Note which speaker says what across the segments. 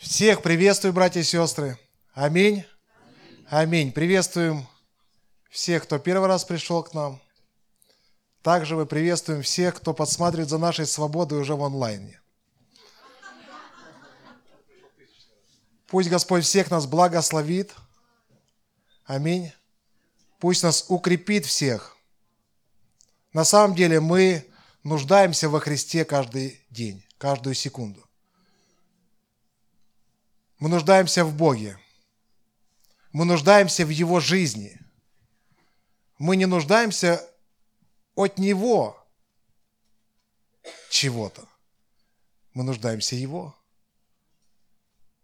Speaker 1: Всех приветствую, братья и сестры. Аминь. Аминь. Приветствуем всех, кто первый раз пришел к нам. Также мы приветствуем всех, кто подсматривает за нашей свободой уже в онлайне. Пусть Господь всех нас благословит. Аминь. Пусть нас укрепит всех. На самом деле мы нуждаемся во Христе каждый день, каждую секунду. Мы нуждаемся в Боге. Мы нуждаемся в Его жизни. Мы не нуждаемся от Него чего-то. Мы нуждаемся Его.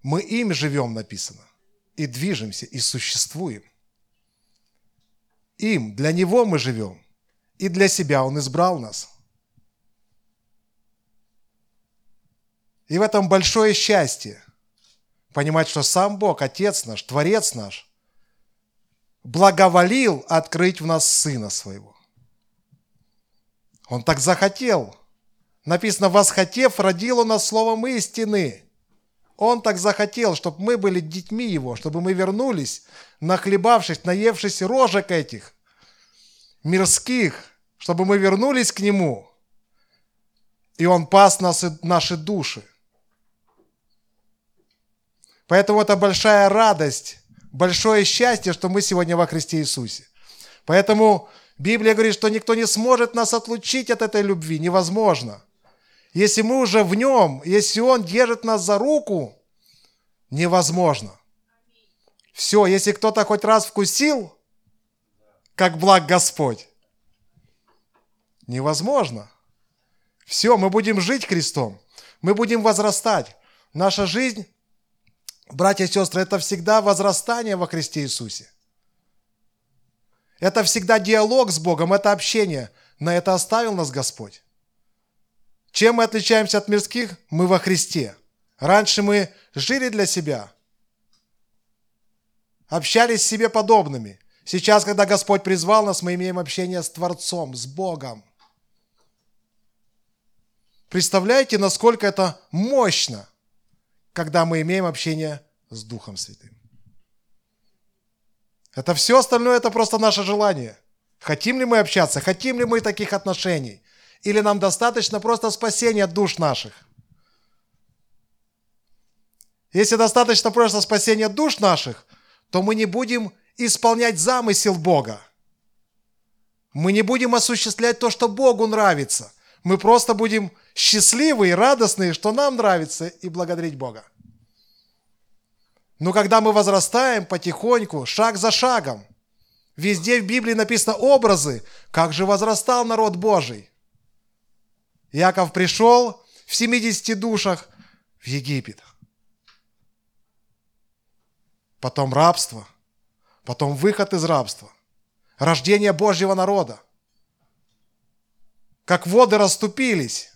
Speaker 1: Мы им живем, написано, и движемся, и существуем. Им, для Него мы живем, и для себя Он избрал нас. И в этом большое счастье – понимать, что сам Бог, Отец наш, Творец наш, благоволил открыть в нас Сына Своего. Он так захотел. Написано, восхотев, родил Он нас словом истины. Он так захотел, чтобы мы были детьми Его, чтобы мы вернулись, нахлебавшись, наевшись рожек этих, мирских, чтобы мы вернулись к Нему. И Он пас нас, наши души – Поэтому это большая радость, большое счастье, что мы сегодня во Христе Иисусе. Поэтому Библия говорит, что никто не сможет нас отлучить от этой любви. Невозможно. Если мы уже в нем, если Он держит нас за руку, невозможно. Все, если кто-то хоть раз вкусил, как благ Господь, невозможно. Все, мы будем жить Христом, мы будем возрастать. Наша жизнь Братья и сестры, это всегда возрастание во Христе Иисусе. Это всегда диалог с Богом, это общение. На это оставил нас Господь. Чем мы отличаемся от мирских? Мы во Христе. Раньше мы жили для себя, общались с себе подобными. Сейчас, когда Господь призвал нас, мы имеем общение с Творцом, с Богом. Представляете, насколько это мощно – когда мы имеем общение с Духом Святым. Это все остальное, это просто наше желание. Хотим ли мы общаться, хотим ли мы таких отношений, или нам достаточно просто спасения душ наших. Если достаточно просто спасения душ наших, то мы не будем исполнять замысел Бога. Мы не будем осуществлять то, что Богу нравится. Мы просто будем счастливые, радостные, что нам нравится, и благодарить Бога. Но когда мы возрастаем потихоньку, шаг за шагом, везде в Библии написано образы, как же возрастал народ Божий. Яков пришел в 70 душах в Египет. Потом рабство, потом выход из рабства, рождение Божьего народа. Как воды расступились,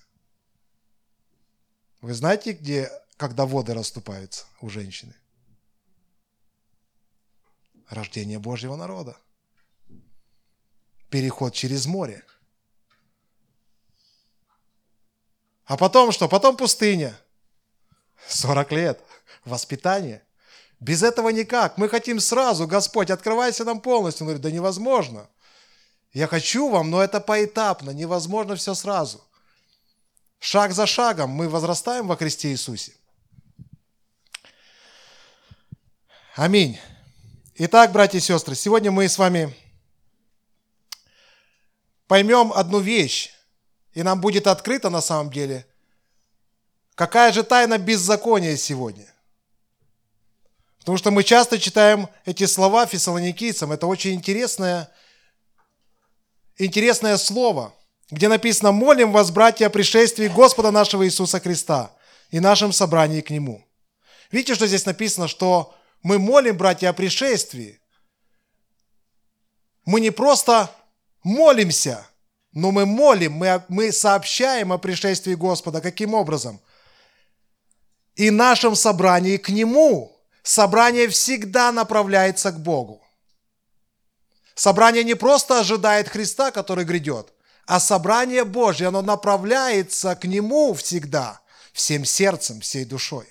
Speaker 1: вы знаете, где, когда воды расступаются у женщины? Рождение Божьего народа. Переход через море. А потом что? Потом пустыня. 40 лет. Воспитание. Без этого никак. Мы хотим сразу, Господь, открывайся нам полностью. Он говорит, да невозможно. Я хочу вам, но это поэтапно, невозможно все сразу. Шаг за шагом мы возрастаем во Христе Иисусе. Аминь. Итак, братья и сестры, сегодня мы с вами поймем одну вещь, и нам будет открыто на самом деле, какая же тайна беззакония сегодня. Потому что мы часто читаем эти слова фессалоникийцам, это очень интересное, интересное слово – где написано «Молим вас, братья, о пришествии Господа нашего Иисуса Христа и нашем собрании к Нему». Видите, что здесь написано, что мы молим, братья, о пришествии. Мы не просто молимся, но мы молим, мы, мы сообщаем о пришествии Господа. Каким образом? И нашем собрании к Нему. Собрание всегда направляется к Богу. Собрание не просто ожидает Христа, который грядет – а собрание Божье, оно направляется к Нему всегда, всем сердцем, всей душой.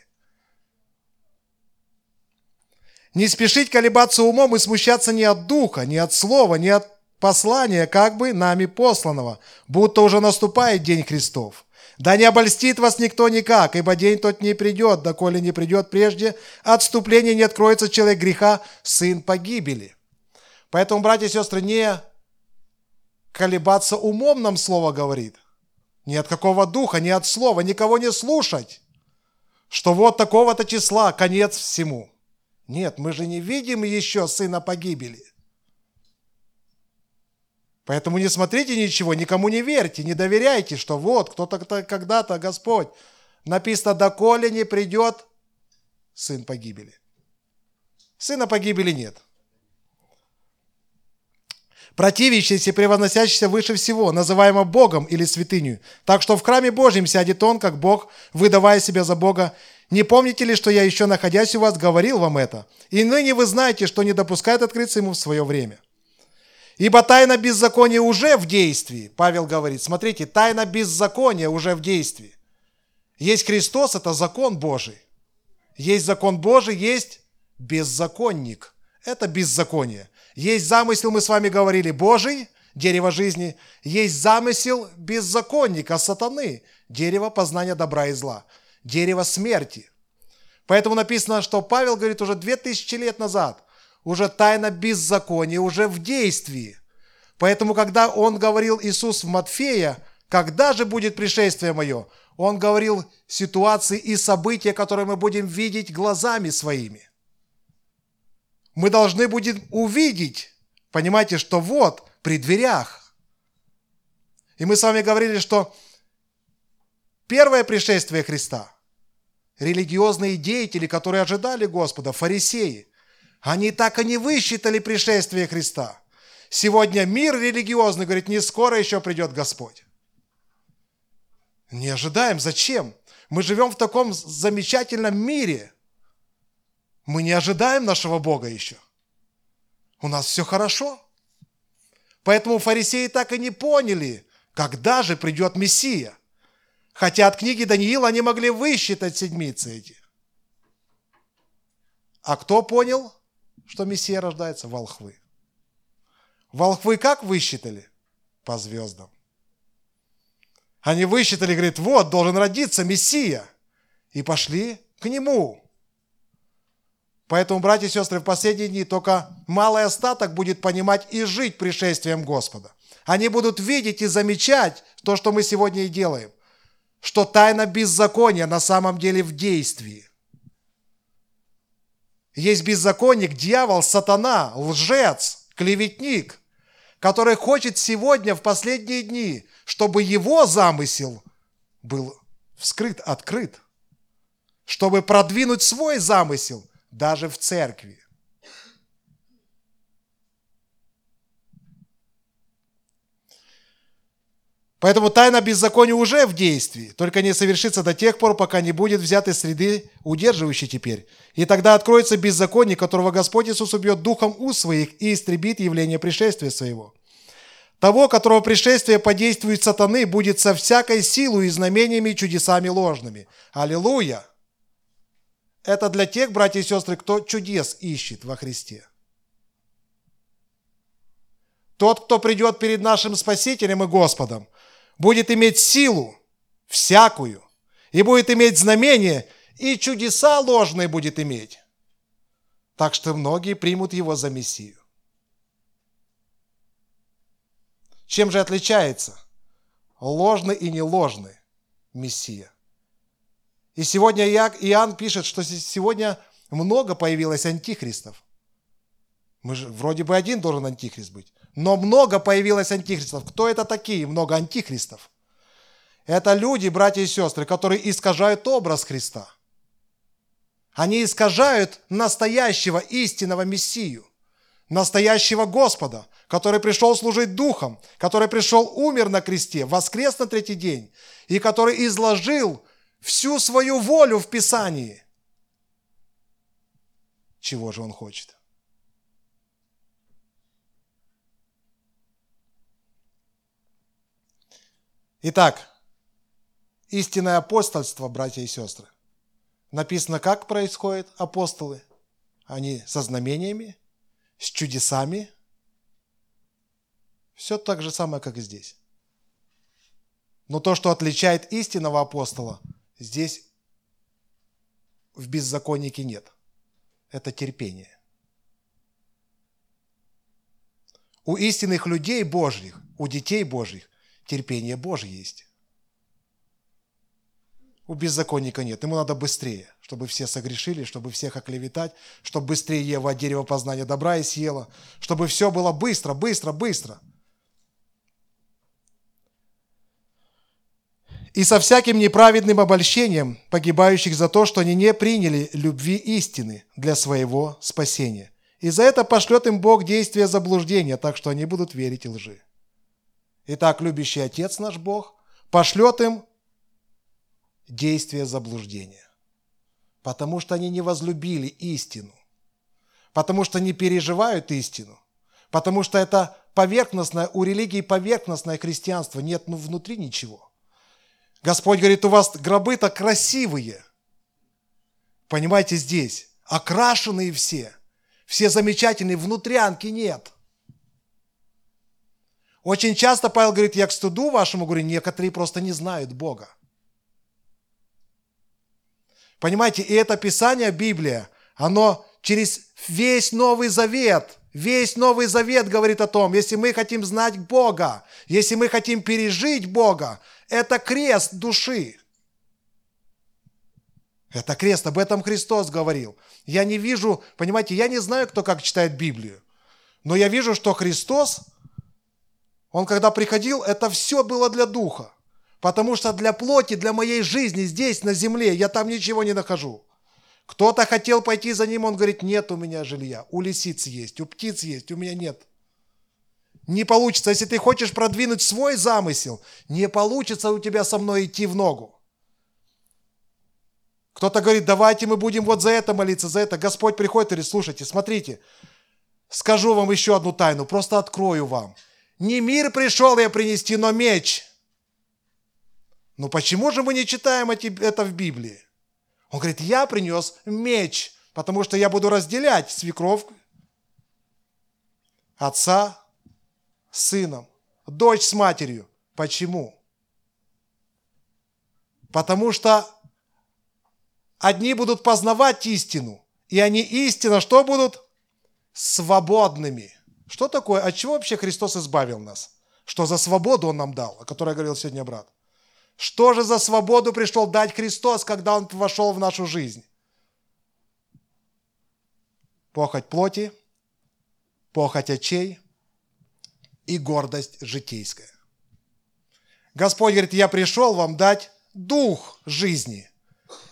Speaker 1: Не спешить колебаться умом и смущаться ни от духа, ни от слова, ни от послания, как бы нами посланного, будто уже наступает день Христов. Да не обольстит вас никто никак, ибо день тот не придет, доколе не придет прежде, отступление не откроется человек греха, сын погибели. Поэтому, братья и сестры, не колебаться умом нам слово говорит. Ни от какого духа, ни от слова, никого не слушать. Что вот такого-то числа, конец всему. Нет, мы же не видим еще сына погибели. Поэтому не смотрите ничего, никому не верьте, не доверяйте, что вот кто-то когда-то Господь. Написано, доколе не придет сын погибели. Сына погибели нет. Противящийся, превозносящийся выше всего, называемо Богом или святынью. Так что в храме Божьем сядет он, как Бог, выдавая себя за Бога. Не помните ли, что я еще, находясь у вас, говорил вам это? И ныне вы знаете, что не допускает открыться ему в свое время. Ибо тайна беззакония уже в действии. Павел говорит, смотрите, тайна беззакония уже в действии. Есть Христос, это закон Божий. Есть закон Божий, есть беззаконник. Это беззаконие. Есть замысел, мы с вами говорили, Божий, дерево жизни. Есть замысел беззаконника, сатаны, дерево познания добра и зла, дерево смерти. Поэтому написано, что Павел говорит уже две тысячи лет назад – уже тайна беззакония, уже в действии. Поэтому, когда он говорил Иисус в Матфея, когда же будет пришествие мое, он говорил ситуации и события, которые мы будем видеть глазами своими. Мы должны будем увидеть, понимаете, что вот, при дверях. И мы с вами говорили, что первое пришествие Христа, религиозные деятели, которые ожидали Господа, фарисеи, они так и не высчитали пришествие Христа. Сегодня мир религиозный говорит, не скоро еще придет Господь. Не ожидаем. Зачем? Мы живем в таком замечательном мире. Мы не ожидаем нашего Бога еще. У нас все хорошо. Поэтому фарисеи так и не поняли, когда же придет Мессия. Хотя от книги Даниила они могли высчитать седмицы эти. А кто понял? что Мессия рождается? Волхвы. Волхвы как высчитали? По звездам. Они высчитали, говорит, вот, должен родиться Мессия. И пошли к нему. Поэтому, братья и сестры, в последние дни только малый остаток будет понимать и жить пришествием Господа. Они будут видеть и замечать то, что мы сегодня и делаем. Что тайна беззакония на самом деле в действии. Есть беззаконник, дьявол, сатана, лжец, клеветник, который хочет сегодня, в последние дни, чтобы его замысел был вскрыт, открыт, чтобы продвинуть свой замысел даже в церкви. Поэтому тайна беззакония уже в действии, только не совершится до тех пор, пока не будет взят из среды, удерживающей теперь. И тогда откроется беззаконие, которого Господь Иисус убьет духом у своих и истребит явление пришествия своего. Того, которого пришествие подействует сатаны, будет со всякой силой и знамениями и чудесами ложными. Аллилуйя! Это для тех, братья и сестры, кто чудес ищет во Христе. Тот, кто придет перед нашим Спасителем и Господом – будет иметь силу всякую, и будет иметь знамение, и чудеса ложные будет иметь. Так что многие примут его за Мессию. Чем же отличается ложный и неложный Мессия? И сегодня Иоанн пишет, что сегодня много появилось антихристов. Мы же вроде бы один должен антихрист быть. Но много появилось антихристов. Кто это такие? Много антихристов. Это люди, братья и сестры, которые искажают образ Христа. Они искажают настоящего истинного Мессию, настоящего Господа, который пришел служить Духом, который пришел, умер на кресте, воскрес на третий день, и который изложил всю свою волю в Писании. Чего же он хочет? Итак, истинное апостольство, братья и сестры. Написано, как происходит апостолы. они со знамениями, с чудесами. Все так же самое, как и здесь. Но то, что отличает истинного апостола, здесь в беззаконнике нет. Это терпение. У истинных людей Божьих, у детей Божьих терпение Божье есть. У беззаконника нет. Ему надо быстрее, чтобы все согрешили, чтобы всех оклеветать, чтобы быстрее Ева от дерева познания добра и съела, чтобы все было быстро, быстро, быстро. И со всяким неправедным обольщением погибающих за то, что они не приняли любви истины для своего спасения. И за это пошлет им Бог действие заблуждения, так что они будут верить лжи. Итак, любящий Отец наш Бог пошлет им действие заблуждения. Потому что они не возлюбили истину. Потому что не переживают истину. Потому что это поверхностное, у религии поверхностное христианство. Нет ну, внутри ничего. Господь говорит, у вас гробы-то красивые. Понимаете, здесь. Окрашенные все. Все замечательные, внутрянки нет. Очень часто Павел говорит, я к стыду вашему говорю, некоторые просто не знают Бога. Понимаете, и это Писание, Библия, оно через весь Новый Завет, весь Новый Завет говорит о том, если мы хотим знать Бога, если мы хотим пережить Бога, это крест души. Это крест, об этом Христос говорил. Я не вижу, понимаете, я не знаю, кто как читает Библию, но я вижу, что Христос, Он когда приходил, это все было для духа. Потому что для плоти, для моей жизни здесь, на земле, я там ничего не нахожу. Кто-то хотел пойти за ним, он говорит, нет у меня жилья. У лисиц есть, у птиц есть, у меня нет. Не получится, если ты хочешь продвинуть свой замысел, не получится у тебя со мной идти в ногу. Кто-то говорит, давайте мы будем вот за это молиться, за это. Господь приходит и говорит, слушайте, смотрите, скажу вам еще одну тайну, просто открою вам. Не мир пришел я принести, но меч – ну почему же мы не читаем это в Библии? Он говорит, я принес меч, потому что я буду разделять свекровь, отца с сыном, дочь с матерью. Почему? Потому что одни будут познавать истину, и они истинно что будут? Свободными. Что такое? От чего вообще Христос избавил нас? Что за свободу Он нам дал, о которой говорил сегодня брат? Что же за свободу пришел дать Христос, когда Он вошел в нашу жизнь? Похоть плоти, похоть очей и гордость житейская. Господь говорит, я пришел вам дать дух жизни,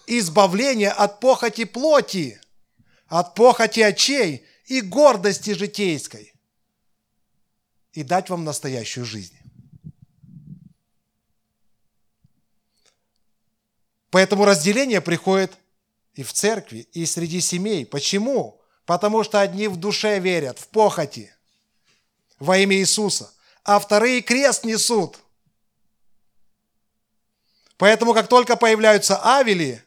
Speaker 1: избавление от похоти плоти, от похоти очей и гордости житейской, и дать вам настоящую жизнь. Поэтому разделение приходит и в церкви, и среди семей. Почему? Потому что одни в душе верят, в похоти во имя Иисуса, а вторые крест несут. Поэтому, как только появляются Авели,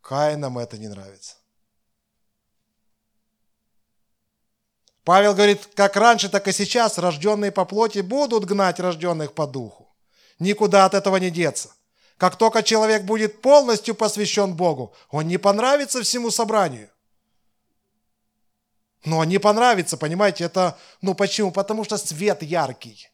Speaker 1: Каинам это не нравится. Павел говорит, как раньше, так и сейчас рожденные по плоти будут гнать рожденных по духу. Никуда от этого не деться. Как только человек будет полностью посвящен Богу, он не понравится всему собранию. Но он не понравится, понимаете, это, ну почему? Потому что свет яркий.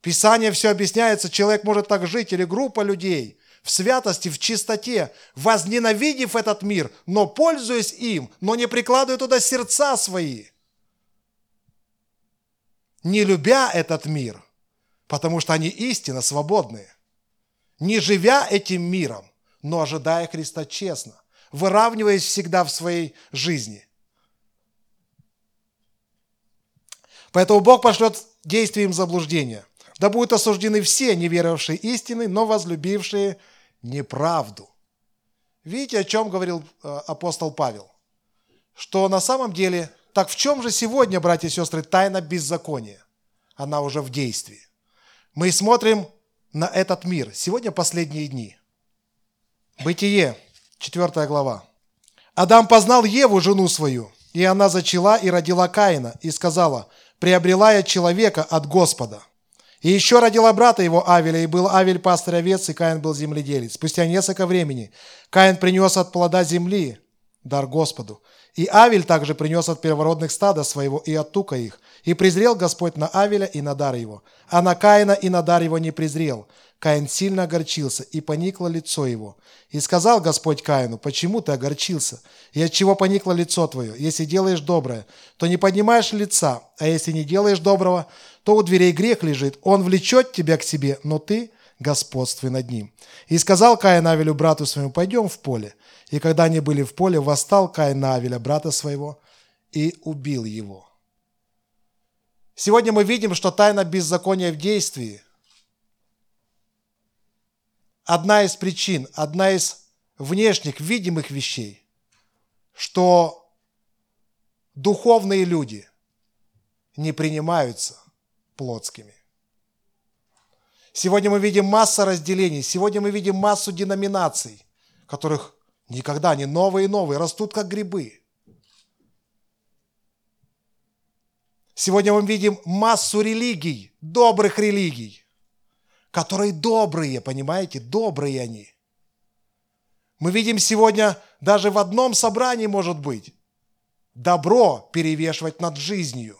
Speaker 1: Писание все объясняется, человек может так жить, или группа людей, в святости, в чистоте, возненавидев этот мир, но пользуясь им, но не прикладывая туда сердца свои. Не любя этот мир, потому что они истинно свободные не живя этим миром, но ожидая Христа честно, выравниваясь всегда в своей жизни. Поэтому Бог пошлет действием заблуждения. Да будут осуждены все, не веровавшие истины, но возлюбившие неправду. Видите, о чем говорил э, апостол Павел? Что на самом деле, так в чем же сегодня, братья и сестры, тайна беззакония? Она уже в действии. Мы смотрим на этот мир. Сегодня последние дни. Бытие, 4 глава. Адам познал Еву, жену свою, и она зачала и родила Каина, и сказала, приобрела я человека от Господа. И еще родила брата его Авеля, и был Авель пастырь овец, и Каин был земледелец. Спустя несколько времени Каин принес от плода земли дар Господу. И Авель также принес от первородных стада своего и от тука их. И презрел Господь на Авеля и на дар его. А на Каина и на дар его не презрел. Каин сильно огорчился, и поникло лицо его. И сказал Господь Каину, почему ты огорчился? И от чего поникло лицо твое? Если делаешь доброе, то не поднимаешь лица, а если не делаешь доброго, то у дверей грех лежит. Он влечет тебя к себе, но ты господствуй над ним. И сказал Каин Авелю, брату своему, пойдем в поле. И когда они были в поле, восстал Каин Авеля, брата своего, и убил его. Сегодня мы видим, что тайна беззакония в действии – одна из причин, одна из внешних, видимых вещей, что духовные люди не принимаются плотскими. Сегодня мы видим массу разделений, сегодня мы видим массу деноминаций, которых никогда они новые и новые, растут как грибы. Сегодня мы видим массу религий, добрых религий, которые добрые, понимаете, добрые они. Мы видим сегодня, даже в одном собрании может быть, добро перевешивать над жизнью.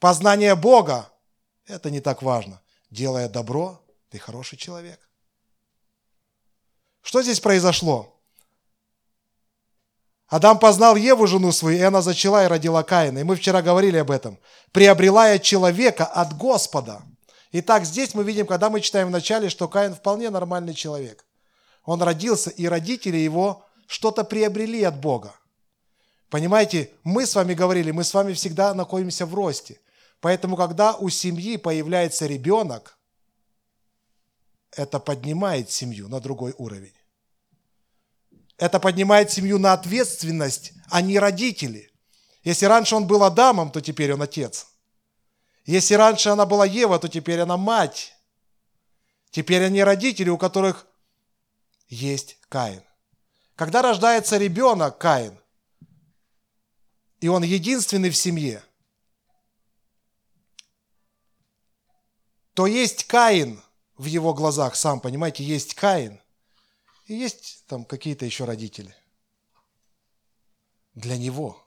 Speaker 1: Познание Бога – это не так важно. Делая добро, ты хороший человек. Что здесь произошло? Адам познал Еву, жену свою, и она зачала и родила Каина. И мы вчера говорили об этом. Приобрела я человека от Господа – Итак, здесь мы видим, когда мы читаем в начале, что Каин вполне нормальный человек. Он родился, и родители его что-то приобрели от Бога. Понимаете, мы с вами говорили, мы с вами всегда находимся в росте. Поэтому, когда у семьи появляется ребенок, это поднимает семью на другой уровень. Это поднимает семью на ответственность, а не родители. Если раньше он был Адамом, то теперь он отец – если раньше она была Ева, то теперь она мать. Теперь они родители, у которых есть Каин. Когда рождается ребенок Каин, и он единственный в семье, то есть Каин в его глазах, сам понимаете, есть Каин, и есть там какие-то еще родители. Для него.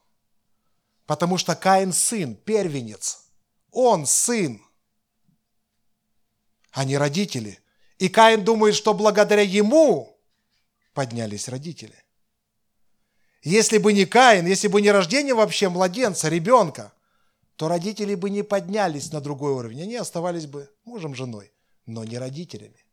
Speaker 1: Потому что Каин сын, первенец – он сын, а не родители. И Каин думает, что благодаря ему поднялись родители. Если бы не Каин, если бы не рождение вообще младенца, ребенка, то родители бы не поднялись на другой уровень. Они оставались бы мужем, женой, но не родителями.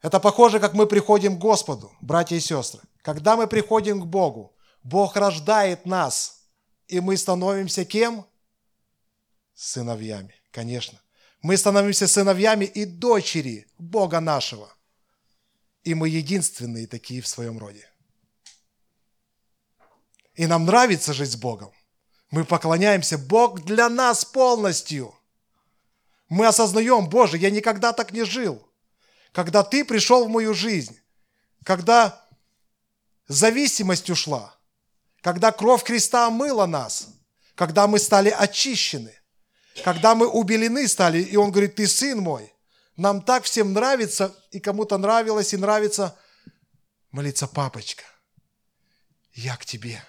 Speaker 1: Это похоже, как мы приходим к Господу, братья и сестры. Когда мы приходим к Богу, Бог рождает нас – и мы становимся кем? Сыновьями, конечно. Мы становимся сыновьями и дочери Бога нашего. И мы единственные такие в своем роде. И нам нравится жить с Богом. Мы поклоняемся. Бог для нас полностью. Мы осознаем, Боже, я никогда так не жил. Когда Ты пришел в мою жизнь, когда зависимость ушла – когда кровь Христа омыла нас, когда мы стали очищены, когда мы убелены стали, и Он говорит, ты сын мой. Нам так всем нравится, и кому-то нравилось, и нравится молиться, папочка, я к тебе.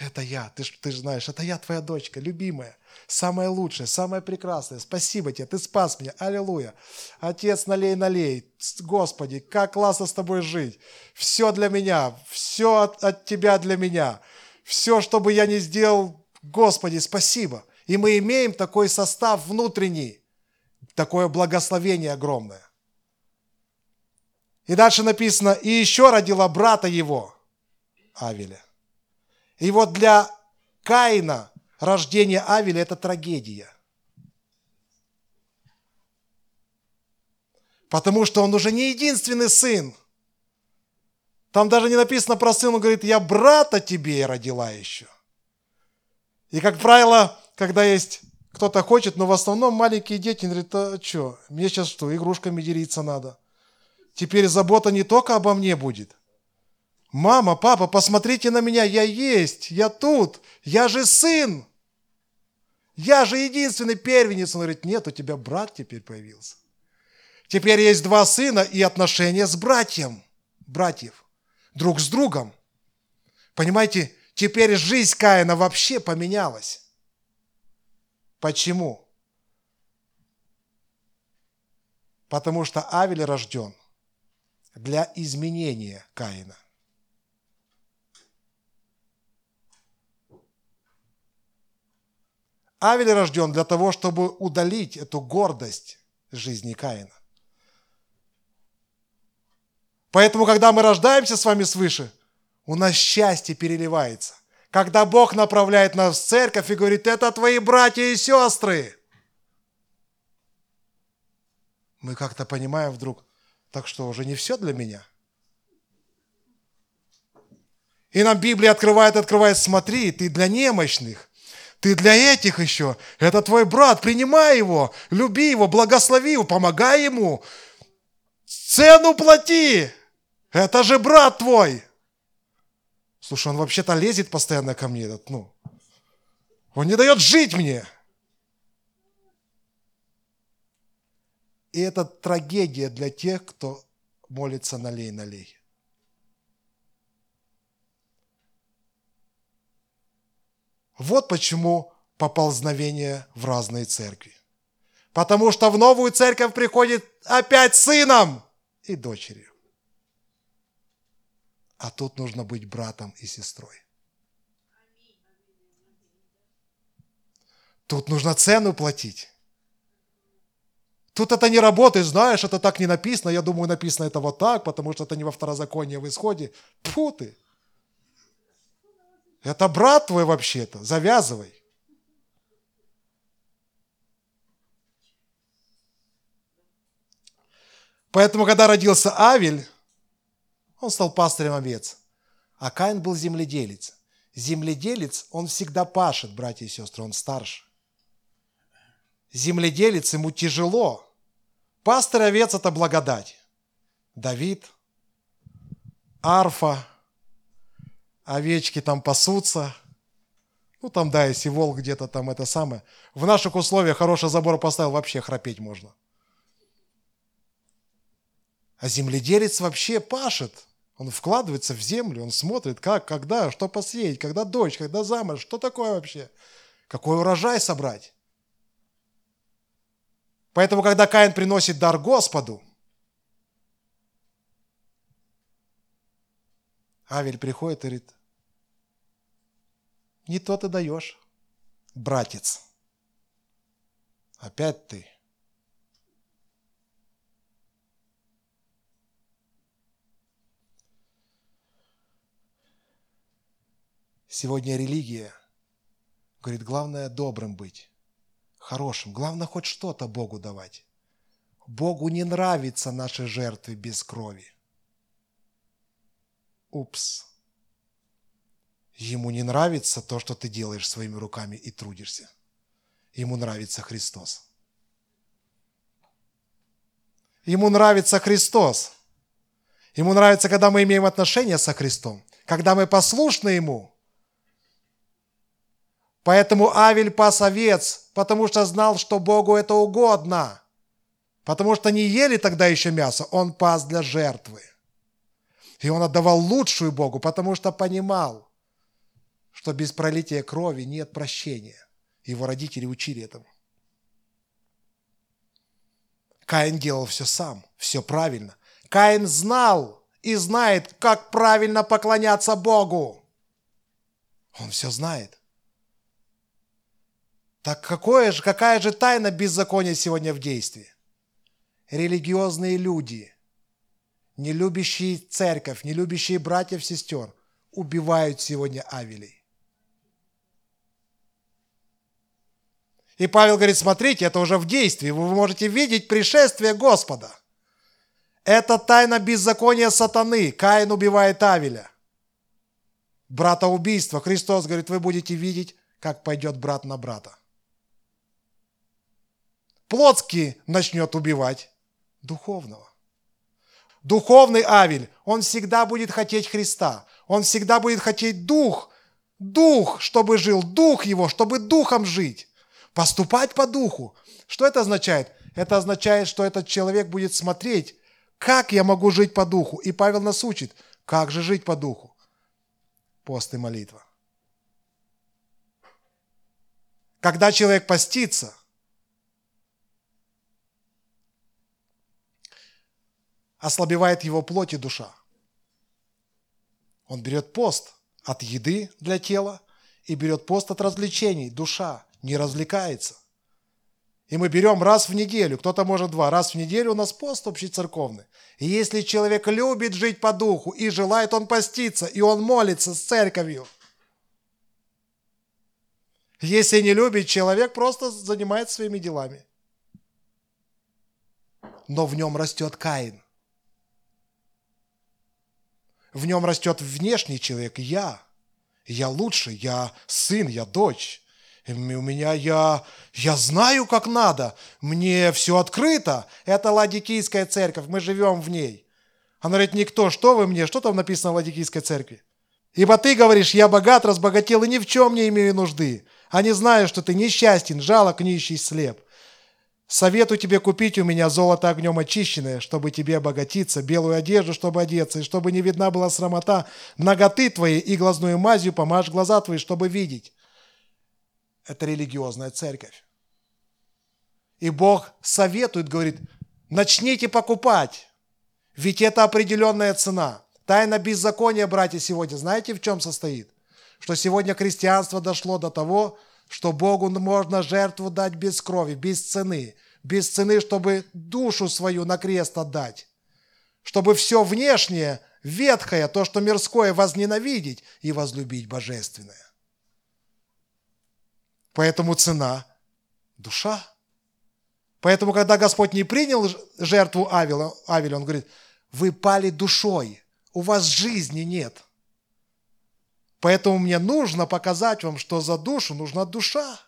Speaker 1: Это я, ты, ты же знаешь, это я, твоя дочка, любимая, самая лучшая, самая прекрасная. Спасибо тебе, ты спас меня, аллилуйя. Отец, налей, налей. Господи, как классно с тобой жить. Все для меня, все от, от тебя для меня. Все, что бы я ни сделал, Господи, спасибо. И мы имеем такой состав внутренний, такое благословение огромное. И дальше написано, и еще родила брата его, Авеля. И вот для Каина рождение Авеля – это трагедия. Потому что он уже не единственный сын. Там даже не написано про сына, он говорит, я брата тебе родила еще. И, как правило, когда есть кто-то хочет, но в основном маленькие дети говорят, а что, мне сейчас что, игрушками делиться надо? Теперь забота не только обо мне будет. Мама, папа, посмотрите на меня, я есть, я тут, я же сын. Я же единственный первенец. Он говорит, нет, у тебя брат теперь появился. Теперь есть два сына и отношения с братьем, братьев, друг с другом. Понимаете, теперь жизнь Каина вообще поменялась. Почему? Потому что Авель рожден для изменения Каина. Авель рожден для того, чтобы удалить эту гордость жизни Каина. Поэтому, когда мы рождаемся с вами свыше, у нас счастье переливается. Когда Бог направляет нас в церковь и говорит, это твои братья и сестры. Мы как-то понимаем вдруг, так что уже не все для меня. И нам Библия открывает, открывает, смотри, ты для немощных, ты для этих еще. Это твой брат, принимай его, люби его, благослови его, помогай ему. Цену плати. Это же брат твой. Слушай, он вообще-то лезет постоянно ко мне, этот, ну. Он не дает жить мне. И это трагедия для тех, кто молится налей-налей. Вот почему поползновение в разные церкви. Потому что в новую церковь приходит опять сыном и дочерью. А тут нужно быть братом и сестрой. Тут нужно цену платить. Тут это не работает, знаешь, это так не написано. Я думаю, написано это вот так, потому что это не во второзаконии в исходе. Фу ты. Это брат твой вообще-то, завязывай. Поэтому, когда родился Авель, он стал пастырем овец. А Каин был земледелец. Земледелец, он всегда пашет, братья и сестры, он старше. Земледелец, ему тяжело. Пастырь овец – это благодать. Давид, арфа, овечки там пасутся. Ну, там, да, если волк где-то там это самое. В наших условиях хороший забор поставил, вообще храпеть можно. А земледелец вообще пашет. Он вкладывается в землю, он смотрит, как, когда, что посеять, когда дождь, когда заморозь, что такое вообще, какой урожай собрать. Поэтому, когда Каин приносит дар Господу, Авель приходит и говорит, не то ты даешь, братец. Опять ты. Сегодня религия говорит, главное добрым быть, хорошим. Главное хоть что-то Богу давать. Богу не нравятся наши жертвы без крови. Упс. Ему не нравится то, что ты делаешь своими руками и трудишься. Ему нравится Христос. Ему нравится Христос. Ему нравится, когда мы имеем отношения со Христом, когда мы послушны Ему. Поэтому Авель пас овец, потому что знал, что Богу это угодно. Потому что не ели тогда еще мясо, он пас для жертвы. И он отдавал лучшую Богу, потому что понимал – что без пролития крови нет прощения. Его родители учили этому. Каин делал все сам, все правильно. Каин знал и знает, как правильно поклоняться Богу. Он все знает. Так какое же, какая же тайна беззакония сегодня в действии? Религиозные люди, не любящие церковь, не любящие братьев, сестер, убивают сегодня Авелей. И Павел говорит, смотрите, это уже в действии, вы можете видеть пришествие Господа. Это тайна беззакония сатаны. Каин убивает Авеля. Брата убийства. Христос говорит, вы будете видеть, как пойдет брат на брата. Плотский начнет убивать духовного. Духовный Авель, он всегда будет хотеть Христа. Он всегда будет хотеть Дух, Дух, чтобы жил, Дух его, чтобы Духом жить. Поступать по Духу. Что это означает? Это означает, что этот человек будет смотреть, как я могу жить по Духу. И Павел нас учит, как же жить по Духу. Пост и молитва. Когда человек постится, ослабевает его плоть и душа. Он берет пост от еды для тела и берет пост от развлечений. Душа не развлекается. И мы берем раз в неделю, кто-то может два, раз в неделю у нас пост общецерковный. И если человек любит жить по духу и желает он поститься, и он молится с церковью. Если не любит, человек просто занимается своими делами. Но в нем растет Каин – в нем растет внешний человек, я. Я лучше, я сын, я дочь. У меня я, я знаю, как надо. Мне все открыто. Это Ладикийская церковь, мы живем в ней. Она говорит, никто, что вы мне, что там написано в Ладикийской церкви? Ибо ты говоришь, я богат, разбогател и ни в чем не имею нужды. А не знаю, что ты несчастен, жалок, нищий, слеп. Советую тебе купить у меня золото огнем очищенное, чтобы тебе обогатиться, белую одежду, чтобы одеться, и чтобы не видна была срамота, ноготы твои и глазную мазью помажь глаза твои, чтобы видеть. Это религиозная церковь. И Бог советует, говорит, начните покупать, ведь это определенная цена. Тайна беззакония, братья, сегодня, знаете, в чем состоит? Что сегодня христианство дошло до того, что Богу можно жертву дать без крови, без цены, без цены, чтобы душу свою на крест отдать, чтобы все внешнее, ветхое, то, что мирское, возненавидеть и возлюбить божественное. Поэтому цена – душа. Поэтому, когда Господь не принял жертву Авеля, Авеля, Он говорит, вы пали душой, у вас жизни нет – Поэтому мне нужно показать вам, что за душу нужна душа.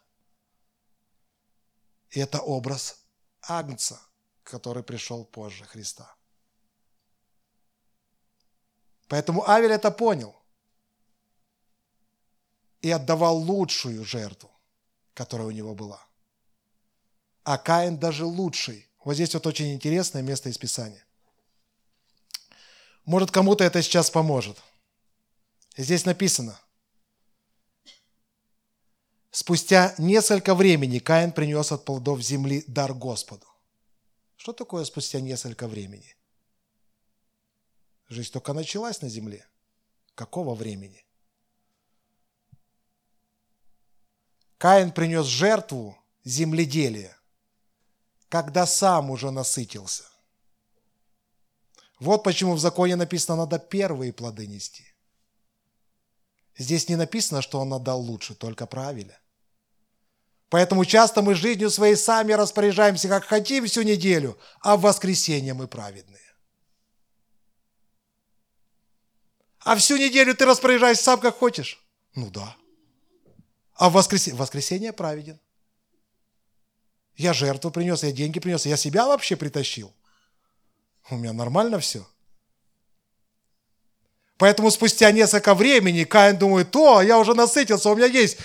Speaker 1: И это образ Агнца, который пришел позже Христа. Поэтому Авель это понял и отдавал лучшую жертву, которая у него была. А Каин даже лучший. Вот здесь вот очень интересное место из Писания. Может, кому-то это сейчас поможет – Здесь написано, спустя несколько времени Каин принес от плодов земли дар Господу. Что такое спустя несколько времени? Жизнь только началась на земле. Какого времени? Каин принес жертву земледелия, когда сам уже насытился. Вот почему в законе написано, надо первые плоды нести. Здесь не написано, что он отдал лучше, только правильно. Поэтому часто мы жизнью своей сами распоряжаемся, как хотим всю неделю, а в воскресенье мы праведные. А всю неделю ты распоряжаешься сам, как хочешь? Ну да. А в воскресенье, воскресенье праведен. Я жертву принес, я деньги принес, я себя вообще притащил. У меня нормально все. Поэтому спустя несколько времени Каин думает, то, я уже насытился, у меня есть,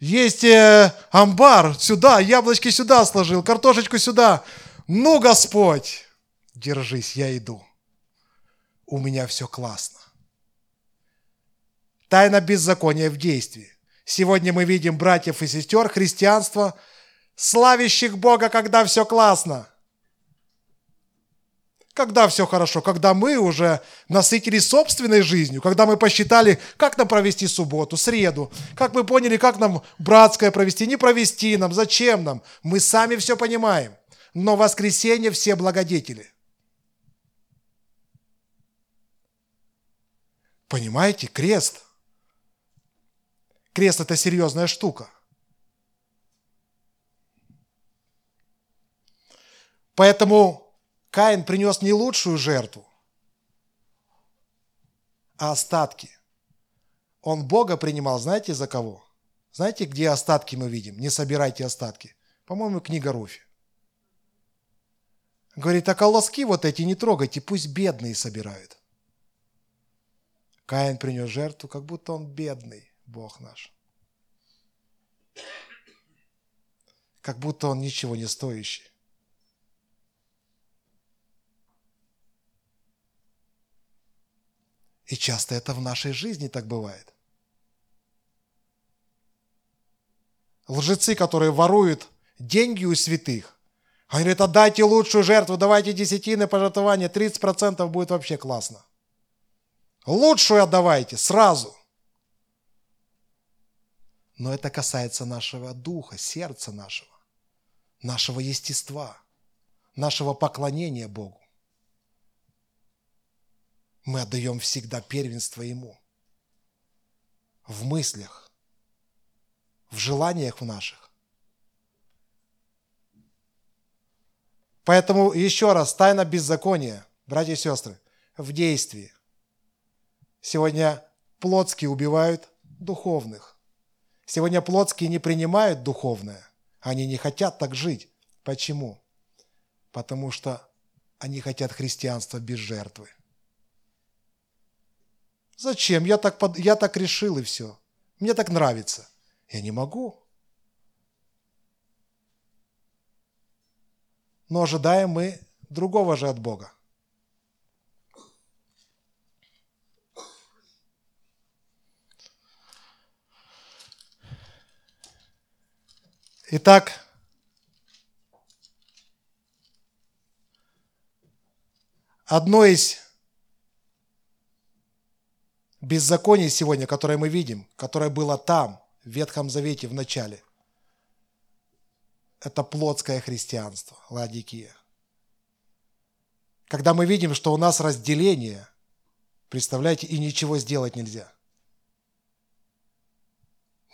Speaker 1: есть э, амбар сюда, яблочки сюда сложил, картошечку сюда. Ну, Господь, держись, я иду. У меня все классно. Тайна беззакония в действии. Сегодня мы видим братьев и сестер христианства, славящих Бога, когда все классно – когда все хорошо? Когда мы уже насытились собственной жизнью, когда мы посчитали, как нам провести субботу, среду, как мы поняли, как нам братское провести, не провести нам, зачем нам. Мы сами все понимаем. Но в воскресенье все благодетели. Понимаете, крест. Крест – это серьезная штука. Поэтому Каин принес не лучшую жертву, а остатки. Он Бога принимал, знаете, за кого? Знаете, где остатки мы видим? Не собирайте остатки. По-моему, книга Руфи. Говорит, а колоски вот эти не трогайте, пусть бедные собирают. Каин принес жертву, как будто он бедный, Бог наш. Как будто он ничего не стоящий. И часто это в нашей жизни так бывает. Лжецы, которые воруют деньги у святых, они говорят, отдайте лучшую жертву, давайте десятины пожертвования, 30% будет вообще классно. Лучшую отдавайте сразу. Но это касается нашего духа, сердца нашего, нашего естества, нашего поклонения Богу. Мы отдаем всегда первенство Ему. В мыслях, в желаниях в наших. Поэтому еще раз, тайна беззакония, братья и сестры, в действии. Сегодня плотские убивают духовных. Сегодня плотские не принимают духовное. Они не хотят так жить. Почему? Потому что они хотят христианства без жертвы. Зачем? Я так, под... я так решил и все. Мне так нравится. Я не могу. Но ожидаем мы другого же от Бога. Итак, одно из беззаконий сегодня, которое мы видим, которое было там, в Ветхом Завете в начале, это плотское христианство, ладикия. Когда мы видим, что у нас разделение, представляете, и ничего сделать нельзя.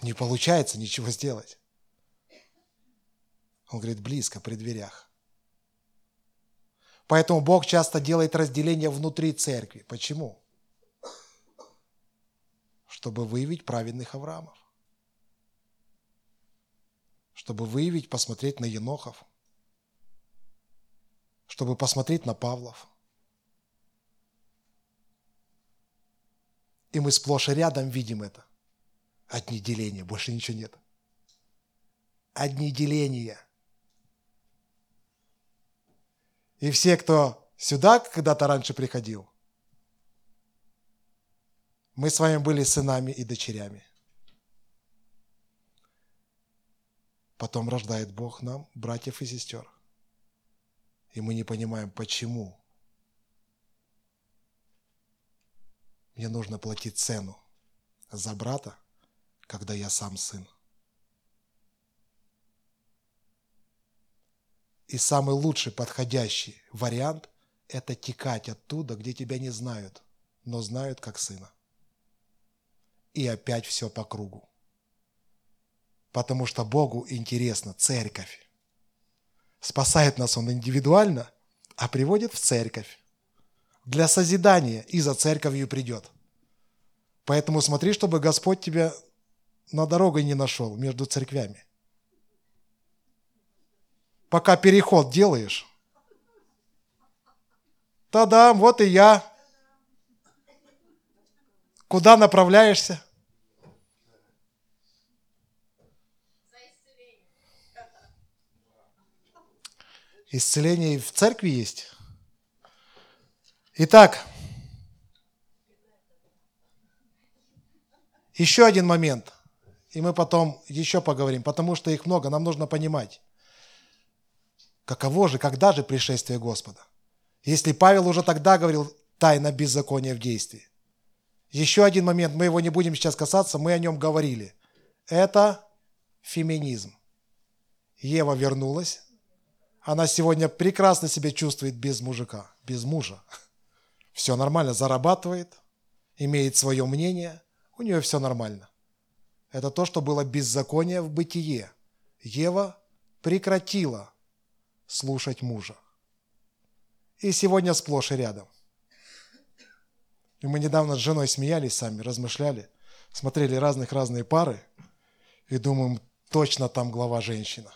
Speaker 1: Не получается ничего сделать. Он говорит, близко, при дверях. Поэтому Бог часто делает разделение внутри церкви. Почему? Чтобы выявить праведных Авраамов. Чтобы выявить, посмотреть на Енохов. Чтобы посмотреть на Павлов. И мы сплошь и рядом видим это. Одни деления, больше ничего нет. Одни деления – И все, кто сюда когда-то раньше приходил, мы с вами были сынами и дочерями. Потом рождает Бог нам братьев и сестер. И мы не понимаем, почему. Мне нужно платить цену за брата, когда я сам сын. И самый лучший подходящий вариант – это текать оттуда, где тебя не знают, но знают как сына. И опять все по кругу. Потому что Богу интересна церковь. Спасает нас Он индивидуально, а приводит в церковь. Для созидания и за церковью придет. Поэтому смотри, чтобы Господь тебя на дорогой не нашел между церквями пока переход делаешь. Та-дам, вот и я. Куда направляешься? Исцеление в церкви есть. Итак, еще один момент, и мы потом еще поговорим, потому что их много, нам нужно понимать. Каково же, когда же пришествие Господа? Если Павел уже тогда говорил тайна беззакония в действии. Еще один момент, мы его не будем сейчас касаться, мы о нем говорили. Это феминизм. Ева вернулась. Она сегодня прекрасно себя чувствует без мужика, без мужа. Все нормально, зарабатывает, имеет свое мнение, у нее все нормально. Это то, что было беззаконие в бытие. Ева прекратила слушать мужа. И сегодня сплошь и рядом. И мы недавно с женой смеялись сами, размышляли, смотрели разных-разные пары и думаем, точно там глава женщина.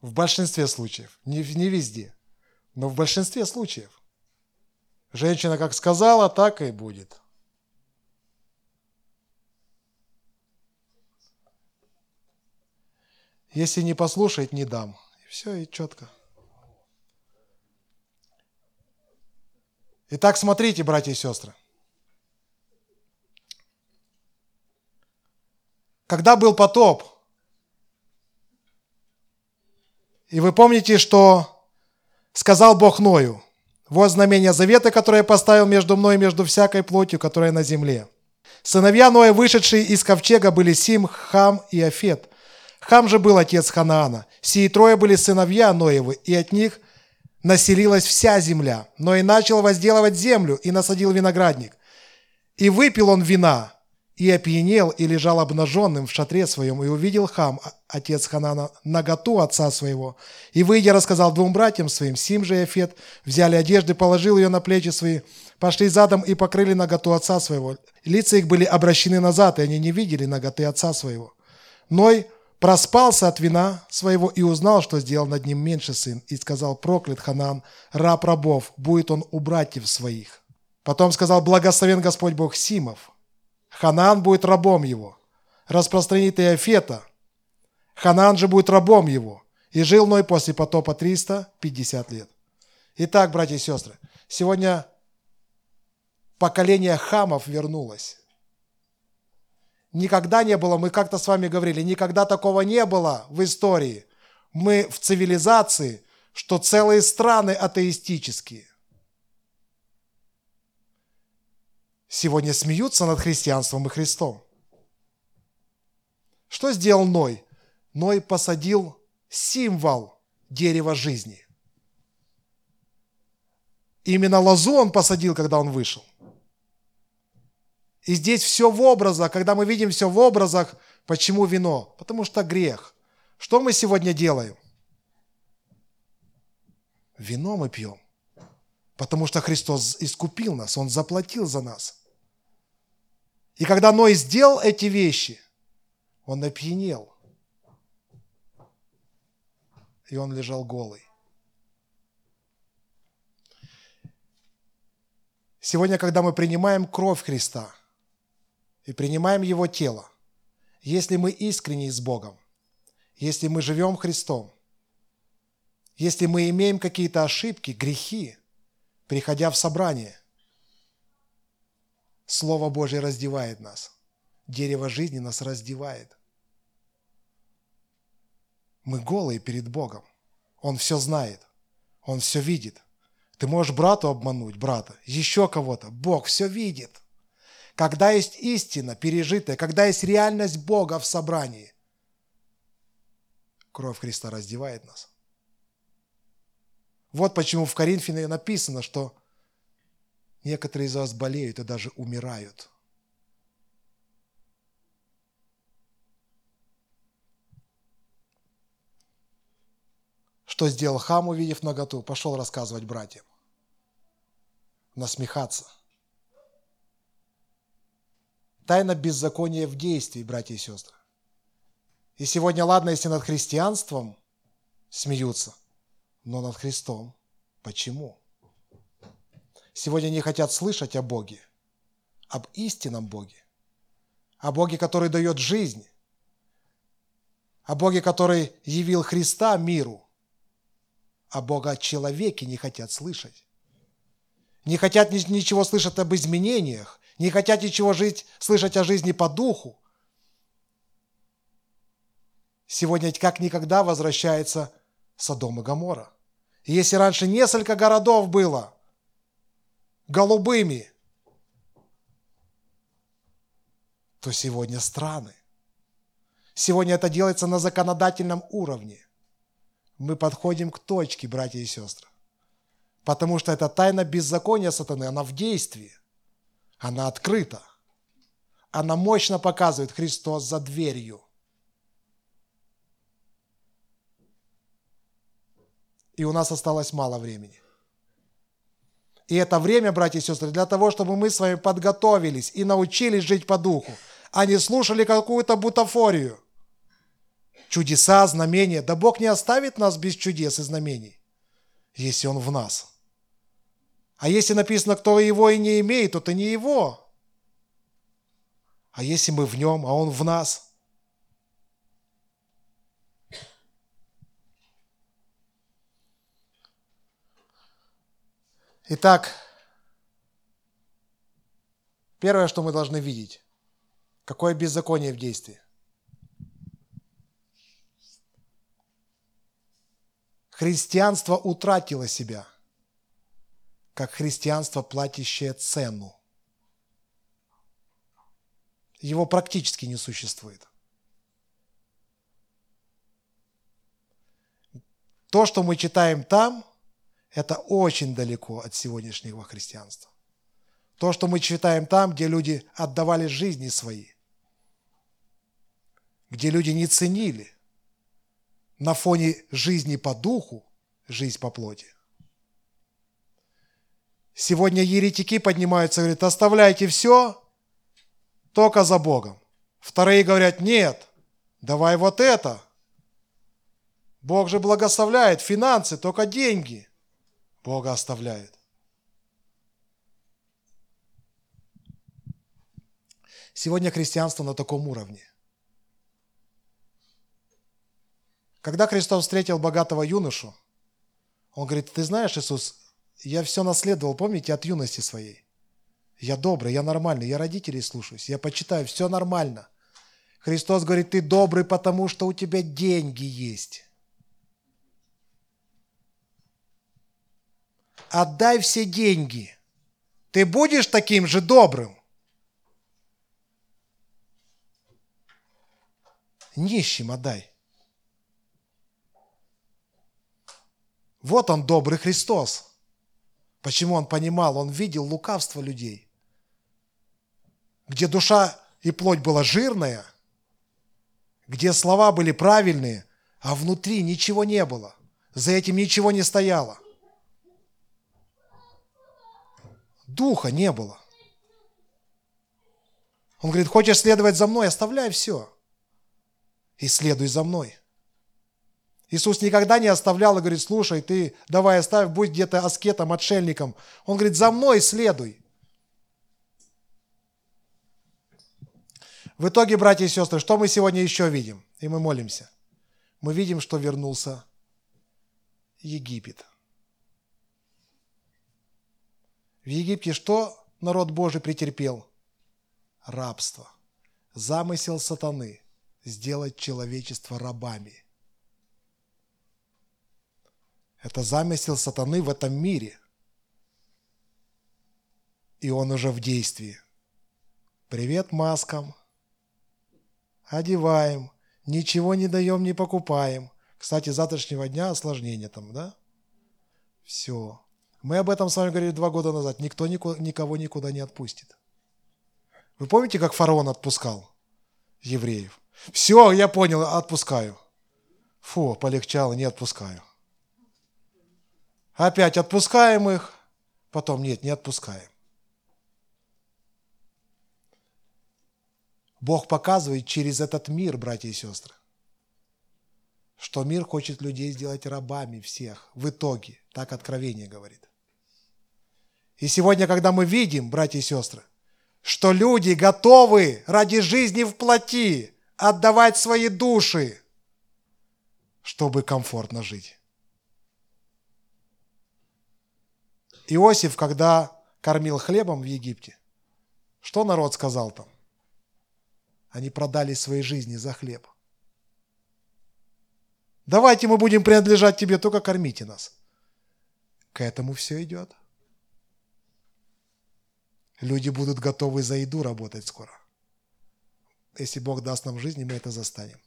Speaker 1: В большинстве случаев. Не, не везде. Но в большинстве случаев. Женщина как сказала, так и будет. Если не послушает, не дам. И все, и четко. Итак, смотрите, братья и сестры. Когда был потоп, и вы помните, что сказал Бог Ною, вот знамение завета, которое я поставил между мной и между всякой плотью, которая на земле. Сыновья Ноя, вышедшие из ковчега, были Сим, Хам и Афет. Хам же был отец Ханаана. Сии трое были сыновья Ноевы, и от них населилась вся земля. Но и начал возделывать землю, и насадил виноградник. И выпил он вина, и опьянел, и лежал обнаженным в шатре своем, и увидел Хам, отец Ханана, наготу отца своего. И, выйдя, рассказал двум братьям своим, Сим же и Афет, взяли одежды, положил ее на плечи свои, пошли задом и покрыли наготу отца своего. Лица их были обращены назад, и они не видели наготы отца своего. Ной проспался от вина своего и узнал, что сделал над ним меньше сын, и сказал, проклят Ханан, раб рабов, будет он у братьев своих. Потом сказал, благословен Господь Бог Симов, Ханан будет рабом его. Распространит Иофета. Ханан же будет рабом его. И жил Ной после потопа 350 лет. Итак, братья и сестры, сегодня поколение хамов вернулось. Никогда не было, мы как-то с вами говорили, никогда такого не было в истории. Мы в цивилизации, что целые страны атеистические. сегодня смеются над христианством и Христом. Что сделал Ной? Ной посадил символ дерева жизни. Именно лозу он посадил, когда он вышел. И здесь все в образах. Когда мы видим все в образах, почему вино? Потому что грех. Что мы сегодня делаем? Вино мы пьем. Потому что Христос искупил нас, Он заплатил за нас. И когда Ной сделал эти вещи, он опьянел. И он лежал голый. Сегодня, когда мы принимаем кровь Христа и принимаем Его тело, если мы искренни с Богом, если мы живем Христом, если мы имеем какие-то ошибки, грехи, приходя в собрание, Слово Божье раздевает нас. Дерево жизни нас раздевает. Мы голые перед Богом. Он все знает. Он все видит. Ты можешь брату обмануть, брата, еще кого-то. Бог все видит. Когда есть истина пережитая, когда есть реальность Бога в собрании, кровь Христа раздевает нас. Вот почему в Коринфяне написано, что некоторые из вас болеют и даже умирают. Что сделал хам, увидев наготу? Пошел рассказывать братьям. Насмехаться. Тайна беззакония в действии, братья и сестры. И сегодня, ладно, если над христианством смеются, но над Христом. Почему? Сегодня не хотят слышать о Боге, об истинном Боге, о Боге, который дает жизнь, о Боге, который явил Христа миру, а Бога о человеке не хотят слышать. Не хотят ничего слышать об изменениях, не хотят ничего жить, слышать о жизни по духу. Сегодня как никогда возвращается Содом и Гамора. И если раньше несколько городов было голубыми, то сегодня страны. Сегодня это делается на законодательном уровне мы подходим к точке, братья и сестры. Потому что эта тайна беззакония сатаны, она в действии. Она открыта. Она мощно показывает Христос за дверью. И у нас осталось мало времени. И это время, братья и сестры, для того, чтобы мы с вами подготовились и научились жить по духу, а не слушали какую-то бутафорию – чудеса, знамения. Да Бог не оставит нас без чудес и знамений, если Он в нас. А если написано, кто его и не имеет, то это не его. А если мы в нем, а он в нас? Итак, первое, что мы должны видеть, какое беззаконие в действии. Христианство утратило себя, как христианство, платящее цену. Его практически не существует. То, что мы читаем там, это очень далеко от сегодняшнего христианства. То, что мы читаем там, где люди отдавали жизни свои, где люди не ценили на фоне жизни по духу, жизнь по плоти. Сегодня еретики поднимаются и говорят, оставляйте все, только за Богом. Вторые говорят, нет, давай вот это. Бог же благословляет финансы, только деньги. Бога оставляет. Сегодня христианство на таком уровне – Когда Христос встретил богатого юношу, он говорит, ты знаешь, Иисус, я все наследовал, помните, от юности своей. Я добрый, я нормальный, я родителей слушаюсь, я почитаю, все нормально. Христос говорит, ты добрый, потому что у тебя деньги есть. Отдай все деньги. Ты будешь таким же добрым. Нищим отдай. Вот он, добрый Христос. Почему он понимал? Он видел лукавство людей. Где душа и плоть была жирная, где слова были правильные, а внутри ничего не было. За этим ничего не стояло. Духа не было. Он говорит, хочешь следовать за мной, оставляй все. И следуй за мной. Иисус никогда не оставлял и говорит, слушай, ты давай оставь, будь где-то аскетом, отшельником. Он говорит, за мной следуй. В итоге, братья и сестры, что мы сегодня еще видим? И мы молимся. Мы видим, что вернулся Египет. В Египте что народ Божий претерпел? Рабство. Замысел сатаны – сделать человечество рабами – это замысел сатаны в этом мире. И он уже в действии. Привет маскам. Одеваем. Ничего не даем, не покупаем. Кстати, завтрашнего дня осложнение там, да? Все. Мы об этом с вами говорили два года назад. Никто никого никуда не отпустит. Вы помните, как фараон отпускал евреев? Все, я понял, отпускаю. Фу, полегчало, не отпускаю. Опять отпускаем их, потом нет, не отпускаем. Бог показывает через этот мир, братья и сестры, что мир хочет людей сделать рабами всех в итоге. Так Откровение говорит. И сегодня, когда мы видим, братья и сестры, что люди готовы ради жизни в плоти отдавать свои души, чтобы комфортно жить. Иосиф, когда кормил хлебом в Египте, что народ сказал там? Они продали свои жизни за хлеб. Давайте мы будем принадлежать тебе, только кормите нас. К этому все идет. Люди будут готовы за еду работать скоро. Если Бог даст нам жизнь, мы это застанем.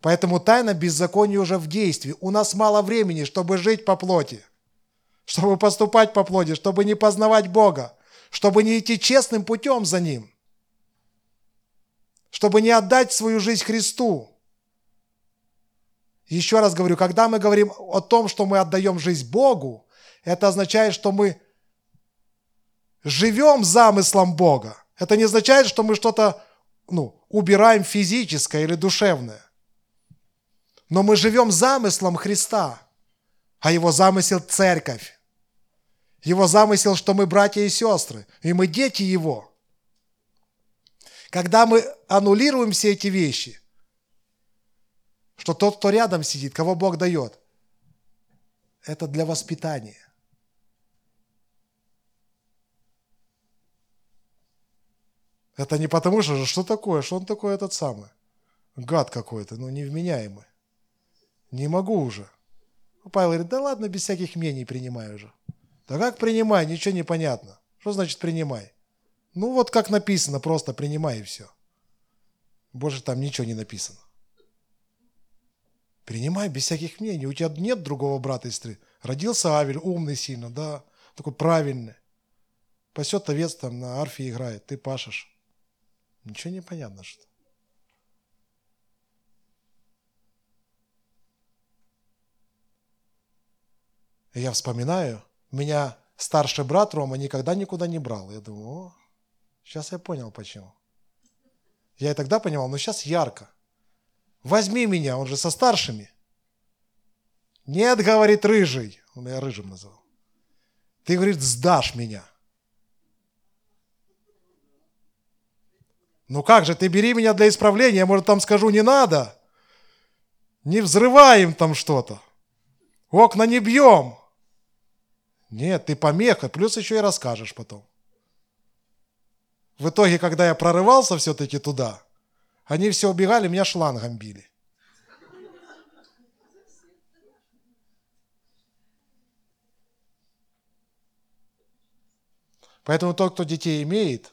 Speaker 1: Поэтому тайна беззакония уже в действии. У нас мало времени, чтобы жить по плоти, чтобы поступать по плоти, чтобы не познавать Бога, чтобы не идти честным путем за Ним, чтобы не отдать свою жизнь Христу. Еще раз говорю, когда мы говорим о том, что мы отдаем жизнь Богу, это означает, что мы живем замыслом Бога. Это не означает, что мы что-то ну, убираем физическое или душевное. Но мы живем замыслом Христа, а его замысел – церковь. Его замысел, что мы братья и сестры, и мы дети Его. Когда мы аннулируем все эти вещи, что тот, кто рядом сидит, кого Бог дает, это для воспитания. Это не потому, что что такое, что он такой этот самый. Гад какой-то, ну невменяемый. Не могу уже. Павел говорит, да ладно, без всяких мнений принимаю уже. Да как принимай, ничего не понятно. Что значит принимай? Ну вот как написано, просто принимай и все. Больше там ничего не написано. Принимай без всяких мнений. У тебя нет другого брата и сестры. Родился Авель, умный сильно, да, такой правильный. Пасет овец там на арфе играет, ты пашешь. Ничего не понятно что. Я вспоминаю, меня старший брат Рома никогда никуда не брал. Я думаю, о, сейчас я понял почему. Я и тогда понимал, но сейчас ярко. Возьми меня, он же со старшими. Нет, говорит рыжий. Он меня рыжим называл. Ты, говорит, сдашь меня. Ну как же, ты бери меня для исправления, я, может, там скажу, не надо. Не взрываем там что-то. Окна не бьем. Нет, ты помеха, плюс еще и расскажешь потом. В итоге, когда я прорывался все-таки туда, они все убегали, меня шлангом били. Поэтому тот, кто детей имеет,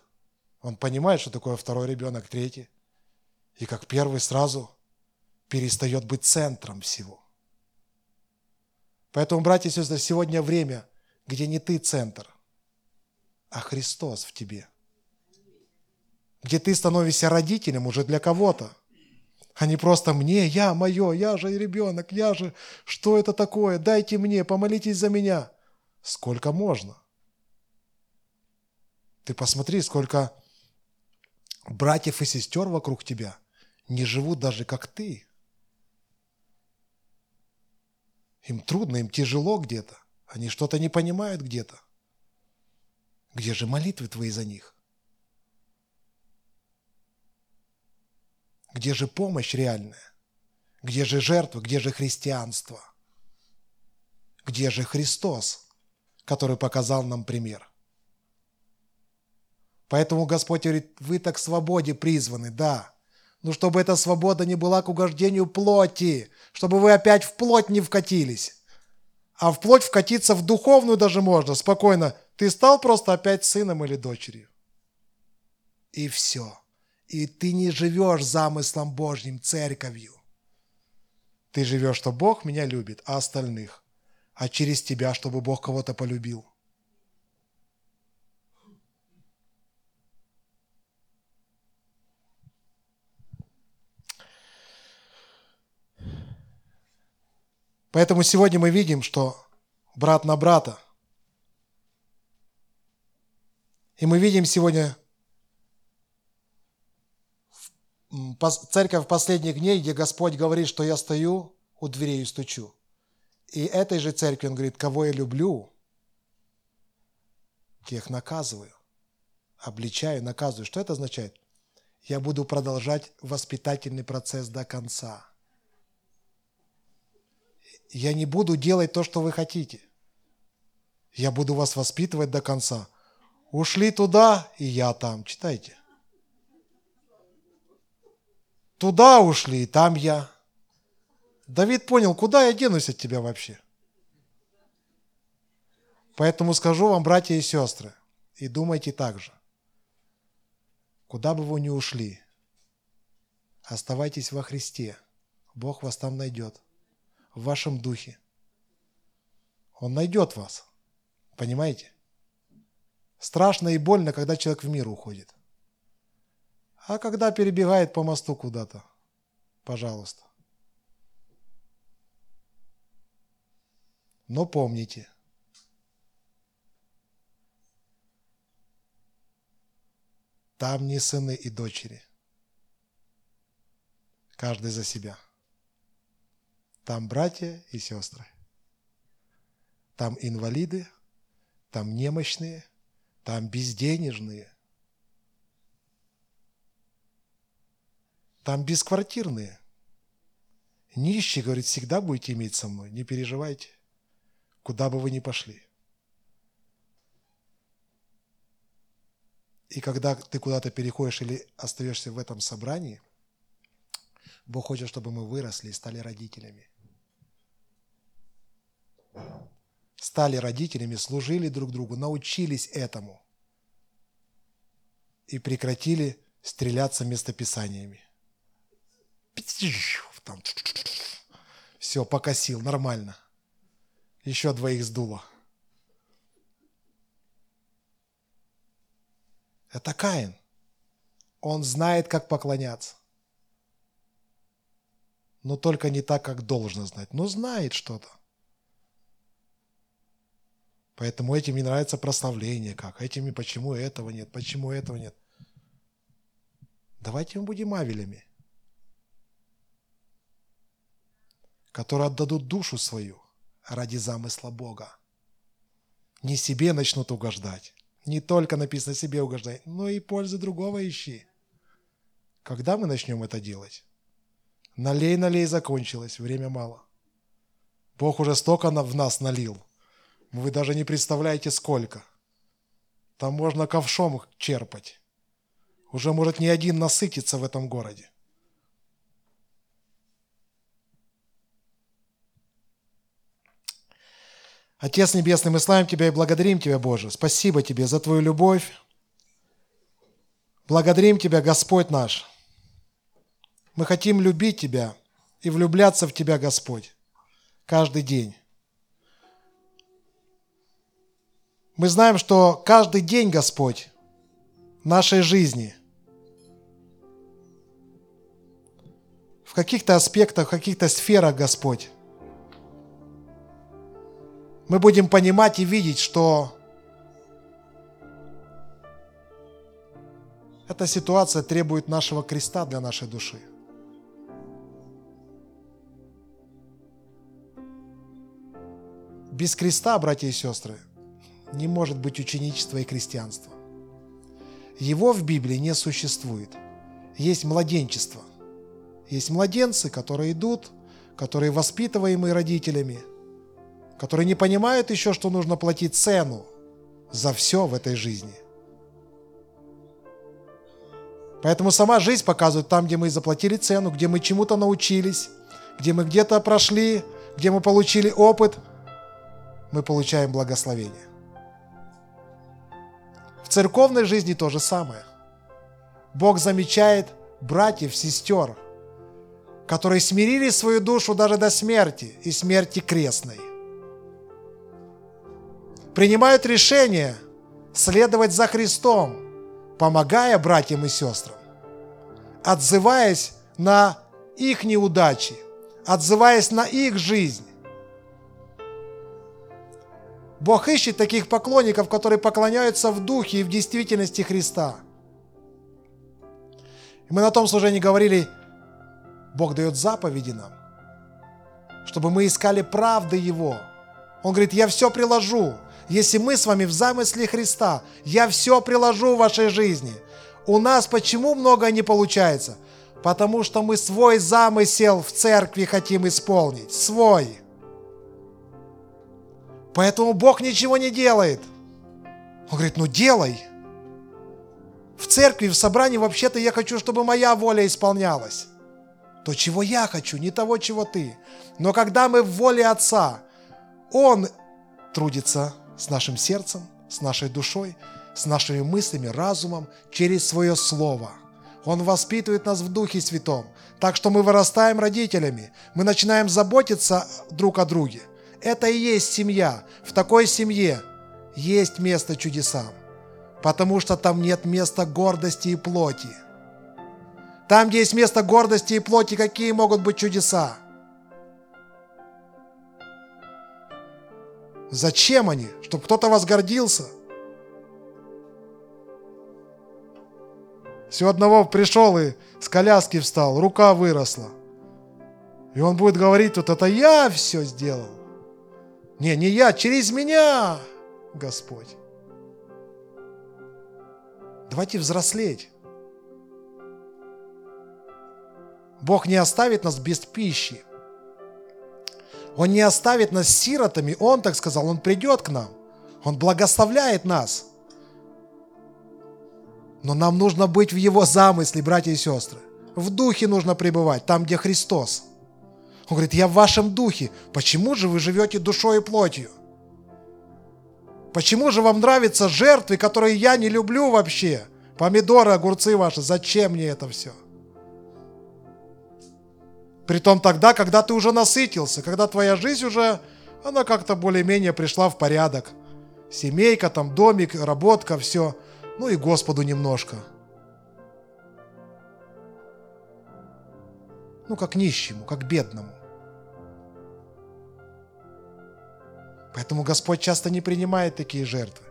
Speaker 1: он понимает, что такое второй ребенок, третий. И как первый сразу перестает быть центром всего. Поэтому, братья и сестры, сегодня время – где не ты центр, а Христос в тебе. Где ты становишься родителем уже для кого-то, а не просто мне, я, мое, я же ребенок, я же, что это такое, дайте мне, помолитесь за меня. Сколько можно? Ты посмотри, сколько братьев и сестер вокруг тебя не живут даже как ты. Им трудно, им тяжело где-то. Они что-то не понимают где-то. Где же молитвы твои за них? Где же помощь реальная? Где же жертва? Где же христианство? Где же Христос, который показал нам пример? Поэтому Господь говорит, вы так к свободе призваны, да. Но чтобы эта свобода не была к угождению плоти, чтобы вы опять в плоть не вкатились. А вплоть вкатиться в духовную даже можно, спокойно. Ты стал просто опять сыном или дочерью. И все. И ты не живешь замыслом Божьим, церковью. Ты живешь, что Бог меня любит, а остальных. А через тебя, чтобы Бог кого-то полюбил. Поэтому сегодня мы видим, что брат на брата. И мы видим сегодня церковь последних дней, где Господь говорит, что я стою у дверей и стучу. И этой же церкви он говорит, кого я люблю, тех наказываю, обличаю, наказываю. Что это означает? Я буду продолжать воспитательный процесс до конца я не буду делать то, что вы хотите. Я буду вас воспитывать до конца. Ушли туда, и я там. Читайте. Туда ушли, и там я. Давид понял, куда я денусь от тебя вообще. Поэтому скажу вам, братья и сестры, и думайте так же. Куда бы вы ни ушли, оставайтесь во Христе. Бог вас там найдет в вашем духе. Он найдет вас. Понимаете? Страшно и больно, когда человек в мир уходит. А когда перебегает по мосту куда-то, пожалуйста. Но помните, там не сыны и дочери, Каждый за себя. Там братья и сестры. Там инвалиды, там немощные, там безденежные, там бесквартирные. Нищие, говорит, всегда будете иметь со мной, не переживайте, куда бы вы ни пошли. И когда ты куда-то переходишь или остаешься в этом собрании, Бог хочет, чтобы мы выросли и стали родителями. Стали родителями, служили друг другу, научились этому и прекратили стреляться местописаниями. Там. Все, покосил, нормально. Еще двоих сдуло. Это Каин. Он знает, как поклоняться. Но только не так, как должно знать. Но знает что-то. Поэтому этим не нравится прославление, как этими, почему этого нет, почему этого нет. Давайте мы будем авелями, которые отдадут душу свою ради замысла Бога. Не себе начнут угождать, не только написано себе угождай, но и пользы другого ищи. Когда мы начнем это делать? Налей, налей, закончилось, время мало. Бог уже столько в нас налил. Вы даже не представляете, сколько. Там можно ковшом черпать. Уже может ни один насытиться в этом городе. Отец Небесный, мы славим Тебя и благодарим Тебя, Боже. Спасибо Тебе за Твою любовь. Благодарим Тебя, Господь наш. Мы хотим любить Тебя и влюбляться в Тебя, Господь, каждый день. Мы знаем, что каждый день, Господь, нашей жизни в каких-то аспектах, в каких-то сферах, Господь, мы будем понимать и видеть, что эта ситуация требует нашего креста для нашей души. Без креста, братья и сестры, не может быть ученичества и крестьянства. Его в Библии не существует. Есть младенчество. Есть младенцы, которые идут, которые воспитываемы родителями – которые не понимают еще, что нужно платить цену за все в этой жизни. Поэтому сама жизнь показывает там, где мы заплатили цену, где мы чему-то научились, где мы где-то прошли, где мы получили опыт, мы получаем благословение. В церковной жизни то же самое. Бог замечает братьев, сестер, которые смирили свою душу даже до смерти и смерти крестной принимают решение следовать за Христом, помогая братьям и сестрам, отзываясь на их неудачи, отзываясь на их жизнь. Бог ищет таких поклонников, которые поклоняются в духе и в действительности Христа. И мы на том служении говорили, Бог дает заповеди нам, чтобы мы искали правды Его. Он говорит, я все приложу, если мы с вами в замысле Христа, я все приложу в вашей жизни. У нас почему много не получается? Потому что мы свой замысел в церкви хотим исполнить. Свой. Поэтому Бог ничего не делает. Он говорит, ну делай. В церкви, в собрании вообще-то я хочу, чтобы моя воля исполнялась. То, чего я хочу, не того, чего ты. Но когда мы в воле Отца, Он трудится с нашим сердцем, с нашей душой, с нашими мыслями, разумом, через свое Слово. Он воспитывает нас в Духе Святом, так что мы вырастаем родителями, мы начинаем заботиться друг о друге. Это и есть семья. В такой семье есть место чудесам, потому что там нет места гордости и плоти. Там, где есть место гордости и плоти, какие могут быть чудеса? Зачем они? Чтобы кто-то вас гордился? Все одного пришел и с коляски встал, рука выросла. И он будет говорить, тут это я все сделал. Не, не я, через меня, Господь. Давайте взрослеть. Бог не оставит нас без пищи. Он не оставит нас сиротами. Он так сказал, Он придет к нам. Он благословляет нас. Но нам нужно быть в Его замысле, братья и сестры. В духе нужно пребывать, там, где Христос. Он говорит, я в вашем духе. Почему же вы живете душой и плотью? Почему же вам нравятся жертвы, которые я не люблю вообще? Помидоры, огурцы ваши, зачем мне это все? Притом тогда, когда ты уже насытился, когда твоя жизнь уже, она как-то более-менее пришла в порядок. Семейка, там, домик, работка, все. Ну и Господу немножко. Ну, как нищему, как бедному. Поэтому Господь часто не принимает такие жертвы.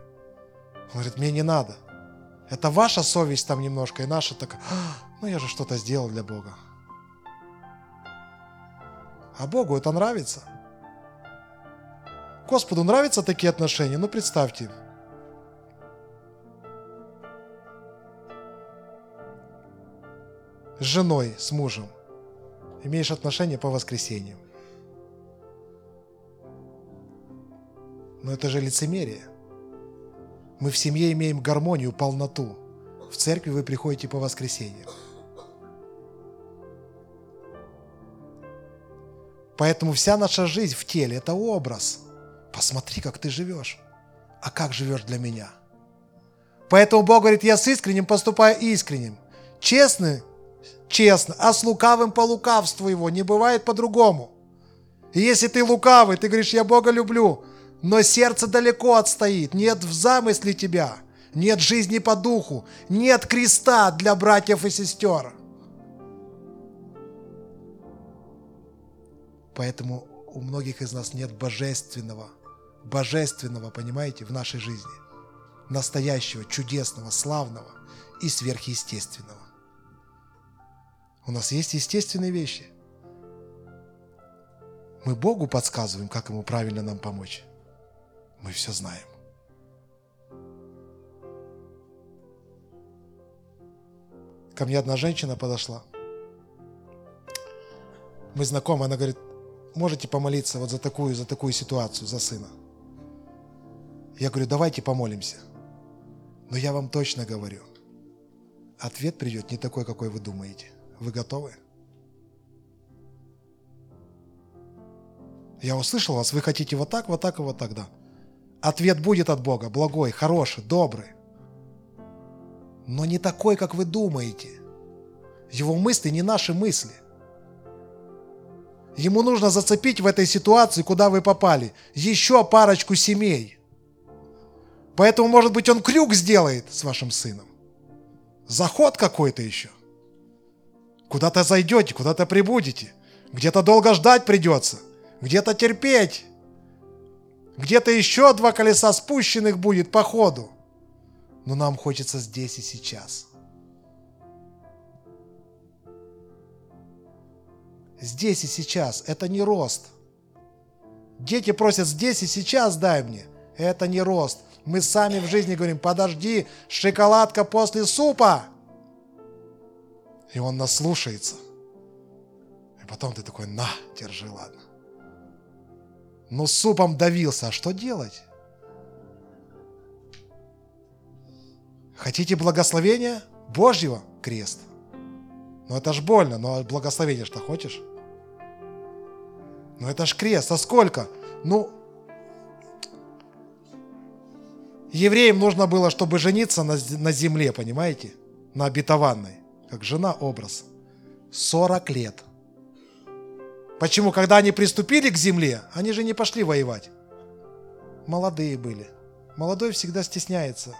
Speaker 1: Он говорит, мне не надо. Это ваша совесть там немножко, и наша такая, ну я же что-то сделал для Бога. А Богу это нравится. Господу нравятся такие отношения? Ну представьте. С женой, с мужем. Имеешь отношения по воскресеньям. Но это же лицемерие. Мы в семье имеем гармонию, полноту. В церкви вы приходите по воскресеньям. Поэтому вся наша жизнь в теле – это образ. Посмотри, как ты живешь. А как живешь для меня? Поэтому Бог говорит, я с искренним поступаю искренним. Честный – честно, а с лукавым по лукавству его. Не бывает по-другому. И если ты лукавый, ты говоришь, я Бога люблю – но сердце далеко отстоит, нет в замысле тебя, нет жизни по духу, нет креста для братьев и сестер. Поэтому у многих из нас нет божественного, божественного, понимаете, в нашей жизни. Настоящего, чудесного, славного и сверхъестественного. У нас есть естественные вещи. Мы Богу подсказываем, как Ему правильно нам помочь мы все знаем. Ко мне одна женщина подошла. Мы знакомы, она говорит, можете помолиться вот за такую, за такую ситуацию, за сына. Я говорю, давайте помолимся. Но я вам точно говорю, ответ придет не такой, какой вы думаете. Вы готовы? Я услышал вас, вы хотите вот так, вот так и вот так, да. Ответ будет от Бога, благой, хороший, добрый. Но не такой, как вы думаете. Его мысли не наши мысли. Ему нужно зацепить в этой ситуации, куда вы попали, еще парочку семей. Поэтому, может быть, он крюк сделает с вашим сыном. Заход какой-то еще. Куда-то зайдете, куда-то прибудете. Где-то долго ждать придется. Где-то терпеть. Где-то еще два колеса спущенных будет по ходу. Но нам хочется здесь и сейчас. Здесь и сейчас. Это не рост. Дети просят здесь и сейчас дай мне. Это не рост. Мы сами в жизни говорим, подожди, шоколадка после супа. И он нас слушается. И потом ты такой, на, держи, ладно но супом давился. А что делать? Хотите благословения Божьего? Крест. Ну это ж больно, но благословение что хочешь? Ну это ж крест. А сколько? Ну, евреям нужно было, чтобы жениться на, на земле, понимаете? На обетованной. Как жена образ. 40 лет. Почему? Когда они приступили к земле, они же не пошли воевать. Молодые были. Молодой всегда стесняется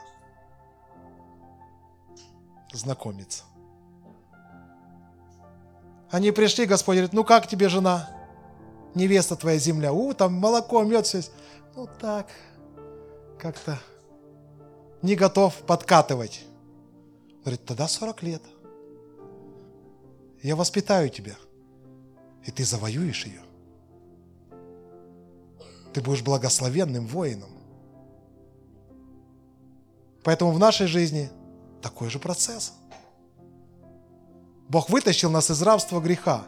Speaker 1: знакомиться. Они пришли, Господь говорит, ну как тебе жена? Невеста твоя земля. У, там молоко, мед, все. Ну так, как-то не готов подкатывать. Говорит, тогда 40 лет. Я воспитаю тебя, и ты завоюешь ее. Ты будешь благословенным воином. Поэтому в нашей жизни такой же процесс. Бог вытащил нас из рабства греха.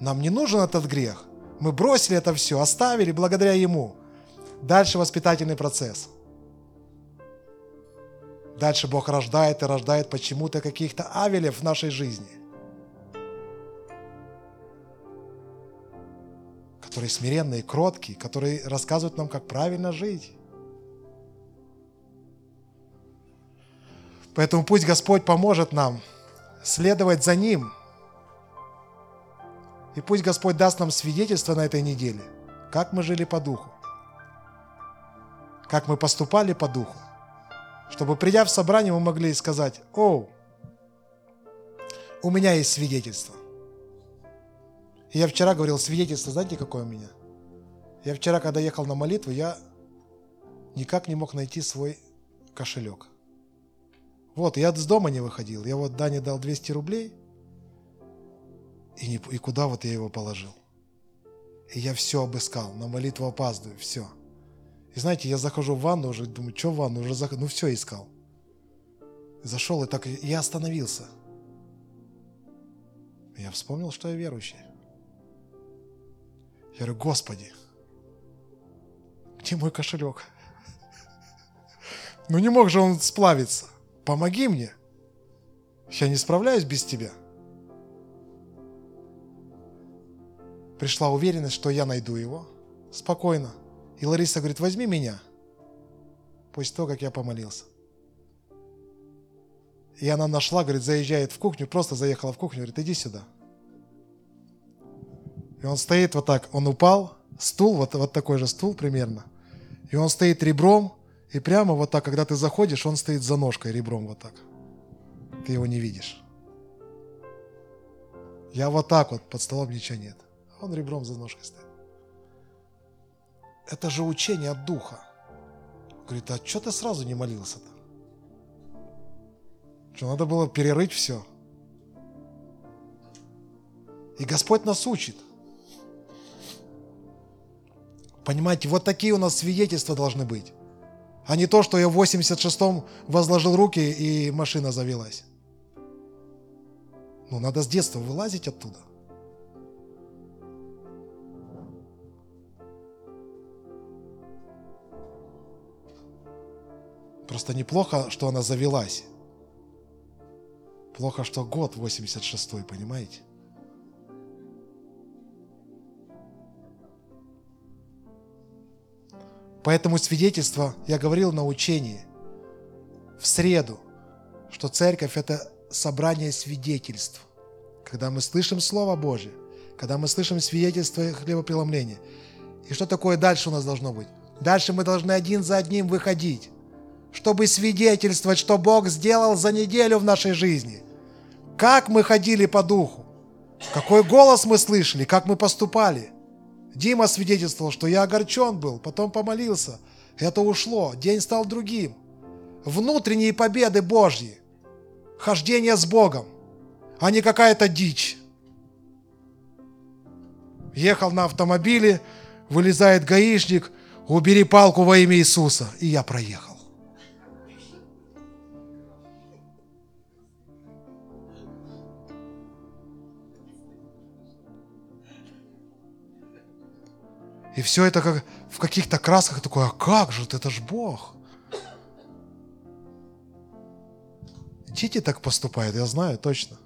Speaker 1: Нам не нужен этот грех. Мы бросили это все, оставили благодаря Ему. Дальше воспитательный процесс. Дальше Бог рождает и рождает почему-то каких-то авелев в нашей жизни. Которые смиренные, кроткие, которые рассказывают нам, как правильно жить. Поэтому пусть Господь поможет нам следовать за Ним. И пусть Господь даст нам свидетельство на этой неделе, как мы жили по духу, как мы поступали по духу, чтобы придя в собрание, мы могли сказать, о, у меня есть свидетельство. Я вчера говорил, свидетельство, знаете, какое у меня? Я вчера, когда ехал на молитву, я никак не мог найти свой кошелек. Вот, я с дома не выходил. Я вот Дане дал 200 рублей, и, не, и куда вот я его положил? И я все обыскал, на молитву опаздываю, все. И знаете, я захожу в ванну уже, думаю, что в ванну, уже зах... ну все искал. Зашел и так, я остановился. Я вспомнил, что я верующий. Я говорю, Господи, где мой кошелек? Ну не мог же он сплавиться. Помоги мне. Я не справляюсь без тебя. Пришла уверенность, что я найду его. Спокойно. И Лариса говорит, возьми меня. После того, как я помолился. И она нашла, говорит, заезжает в кухню, просто заехала в кухню, говорит, иди сюда. И он стоит вот так, он упал, стул, вот, вот такой же стул примерно. И он стоит ребром, и прямо вот так, когда ты заходишь, он стоит за ножкой ребром вот так. Ты его не видишь. Я вот так вот, под столом ничего нет. Он ребром за ножкой стоит. Это же учение от Духа. Говорит, а что ты сразу не молился-то? Что надо было перерыть все. И Господь нас учит. Понимаете, вот такие у нас свидетельства должны быть а не то, что я в 86-м возложил руки и машина завелась. Ну, надо с детства вылазить оттуда. Просто неплохо, что она завелась. Плохо, что год 86-й, понимаете? Поэтому свидетельство, я говорил на учении в среду, что церковь – это собрание свидетельств. Когда мы слышим Слово Божье, когда мы слышим свидетельство хлебопреломления. И что такое дальше у нас должно быть? Дальше мы должны один за одним выходить, чтобы свидетельствовать, что Бог сделал за неделю в нашей жизни. Как мы ходили по духу, какой голос мы слышали, как мы поступали – Дима свидетельствовал, что я огорчен был, потом помолился. Это ушло, день стал другим. Внутренние победы Божьи, хождение с Богом, а не какая-то дичь. Ехал на автомобиле, вылезает гаишник, убери палку во имя Иисуса, и я проехал. И все это как в каких-то красках такое, а как же, это ж Бог. Дети так поступают, я знаю точно.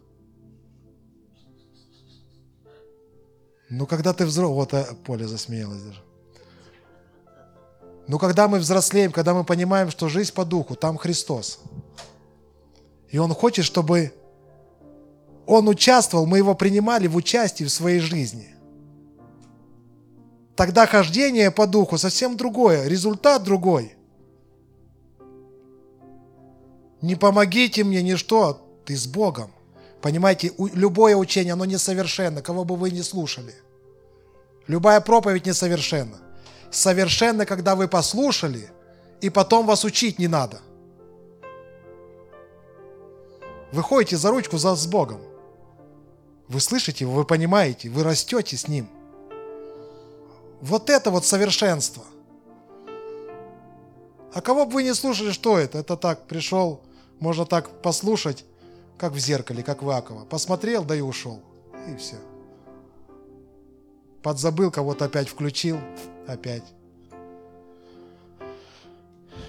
Speaker 1: Ну, когда ты взрослый, вот а, Поля засмеялась даже. Ну, когда мы взрослеем, когда мы понимаем, что жизнь по духу, там Христос. И Он хочет, чтобы Он участвовал, мы Его принимали в участии в своей жизни. Тогда хождение по духу совсем другое, результат другой. Не помогите мне ничто, ты с Богом. Понимаете, любое учение, оно несовершенно, кого бы вы ни слушали. Любая проповедь несовершенна. Совершенно, когда вы послушали, и потом вас учить не надо. Вы ходите за ручку за, с Богом. Вы слышите вы понимаете, вы растете с Ним. Вот это вот совершенство. А кого бы вы не слушали, что это? Это так, пришел, можно так послушать, как в зеркале, как в Акова. Посмотрел, да и ушел. И все. Подзабыл, кого-то опять включил, опять.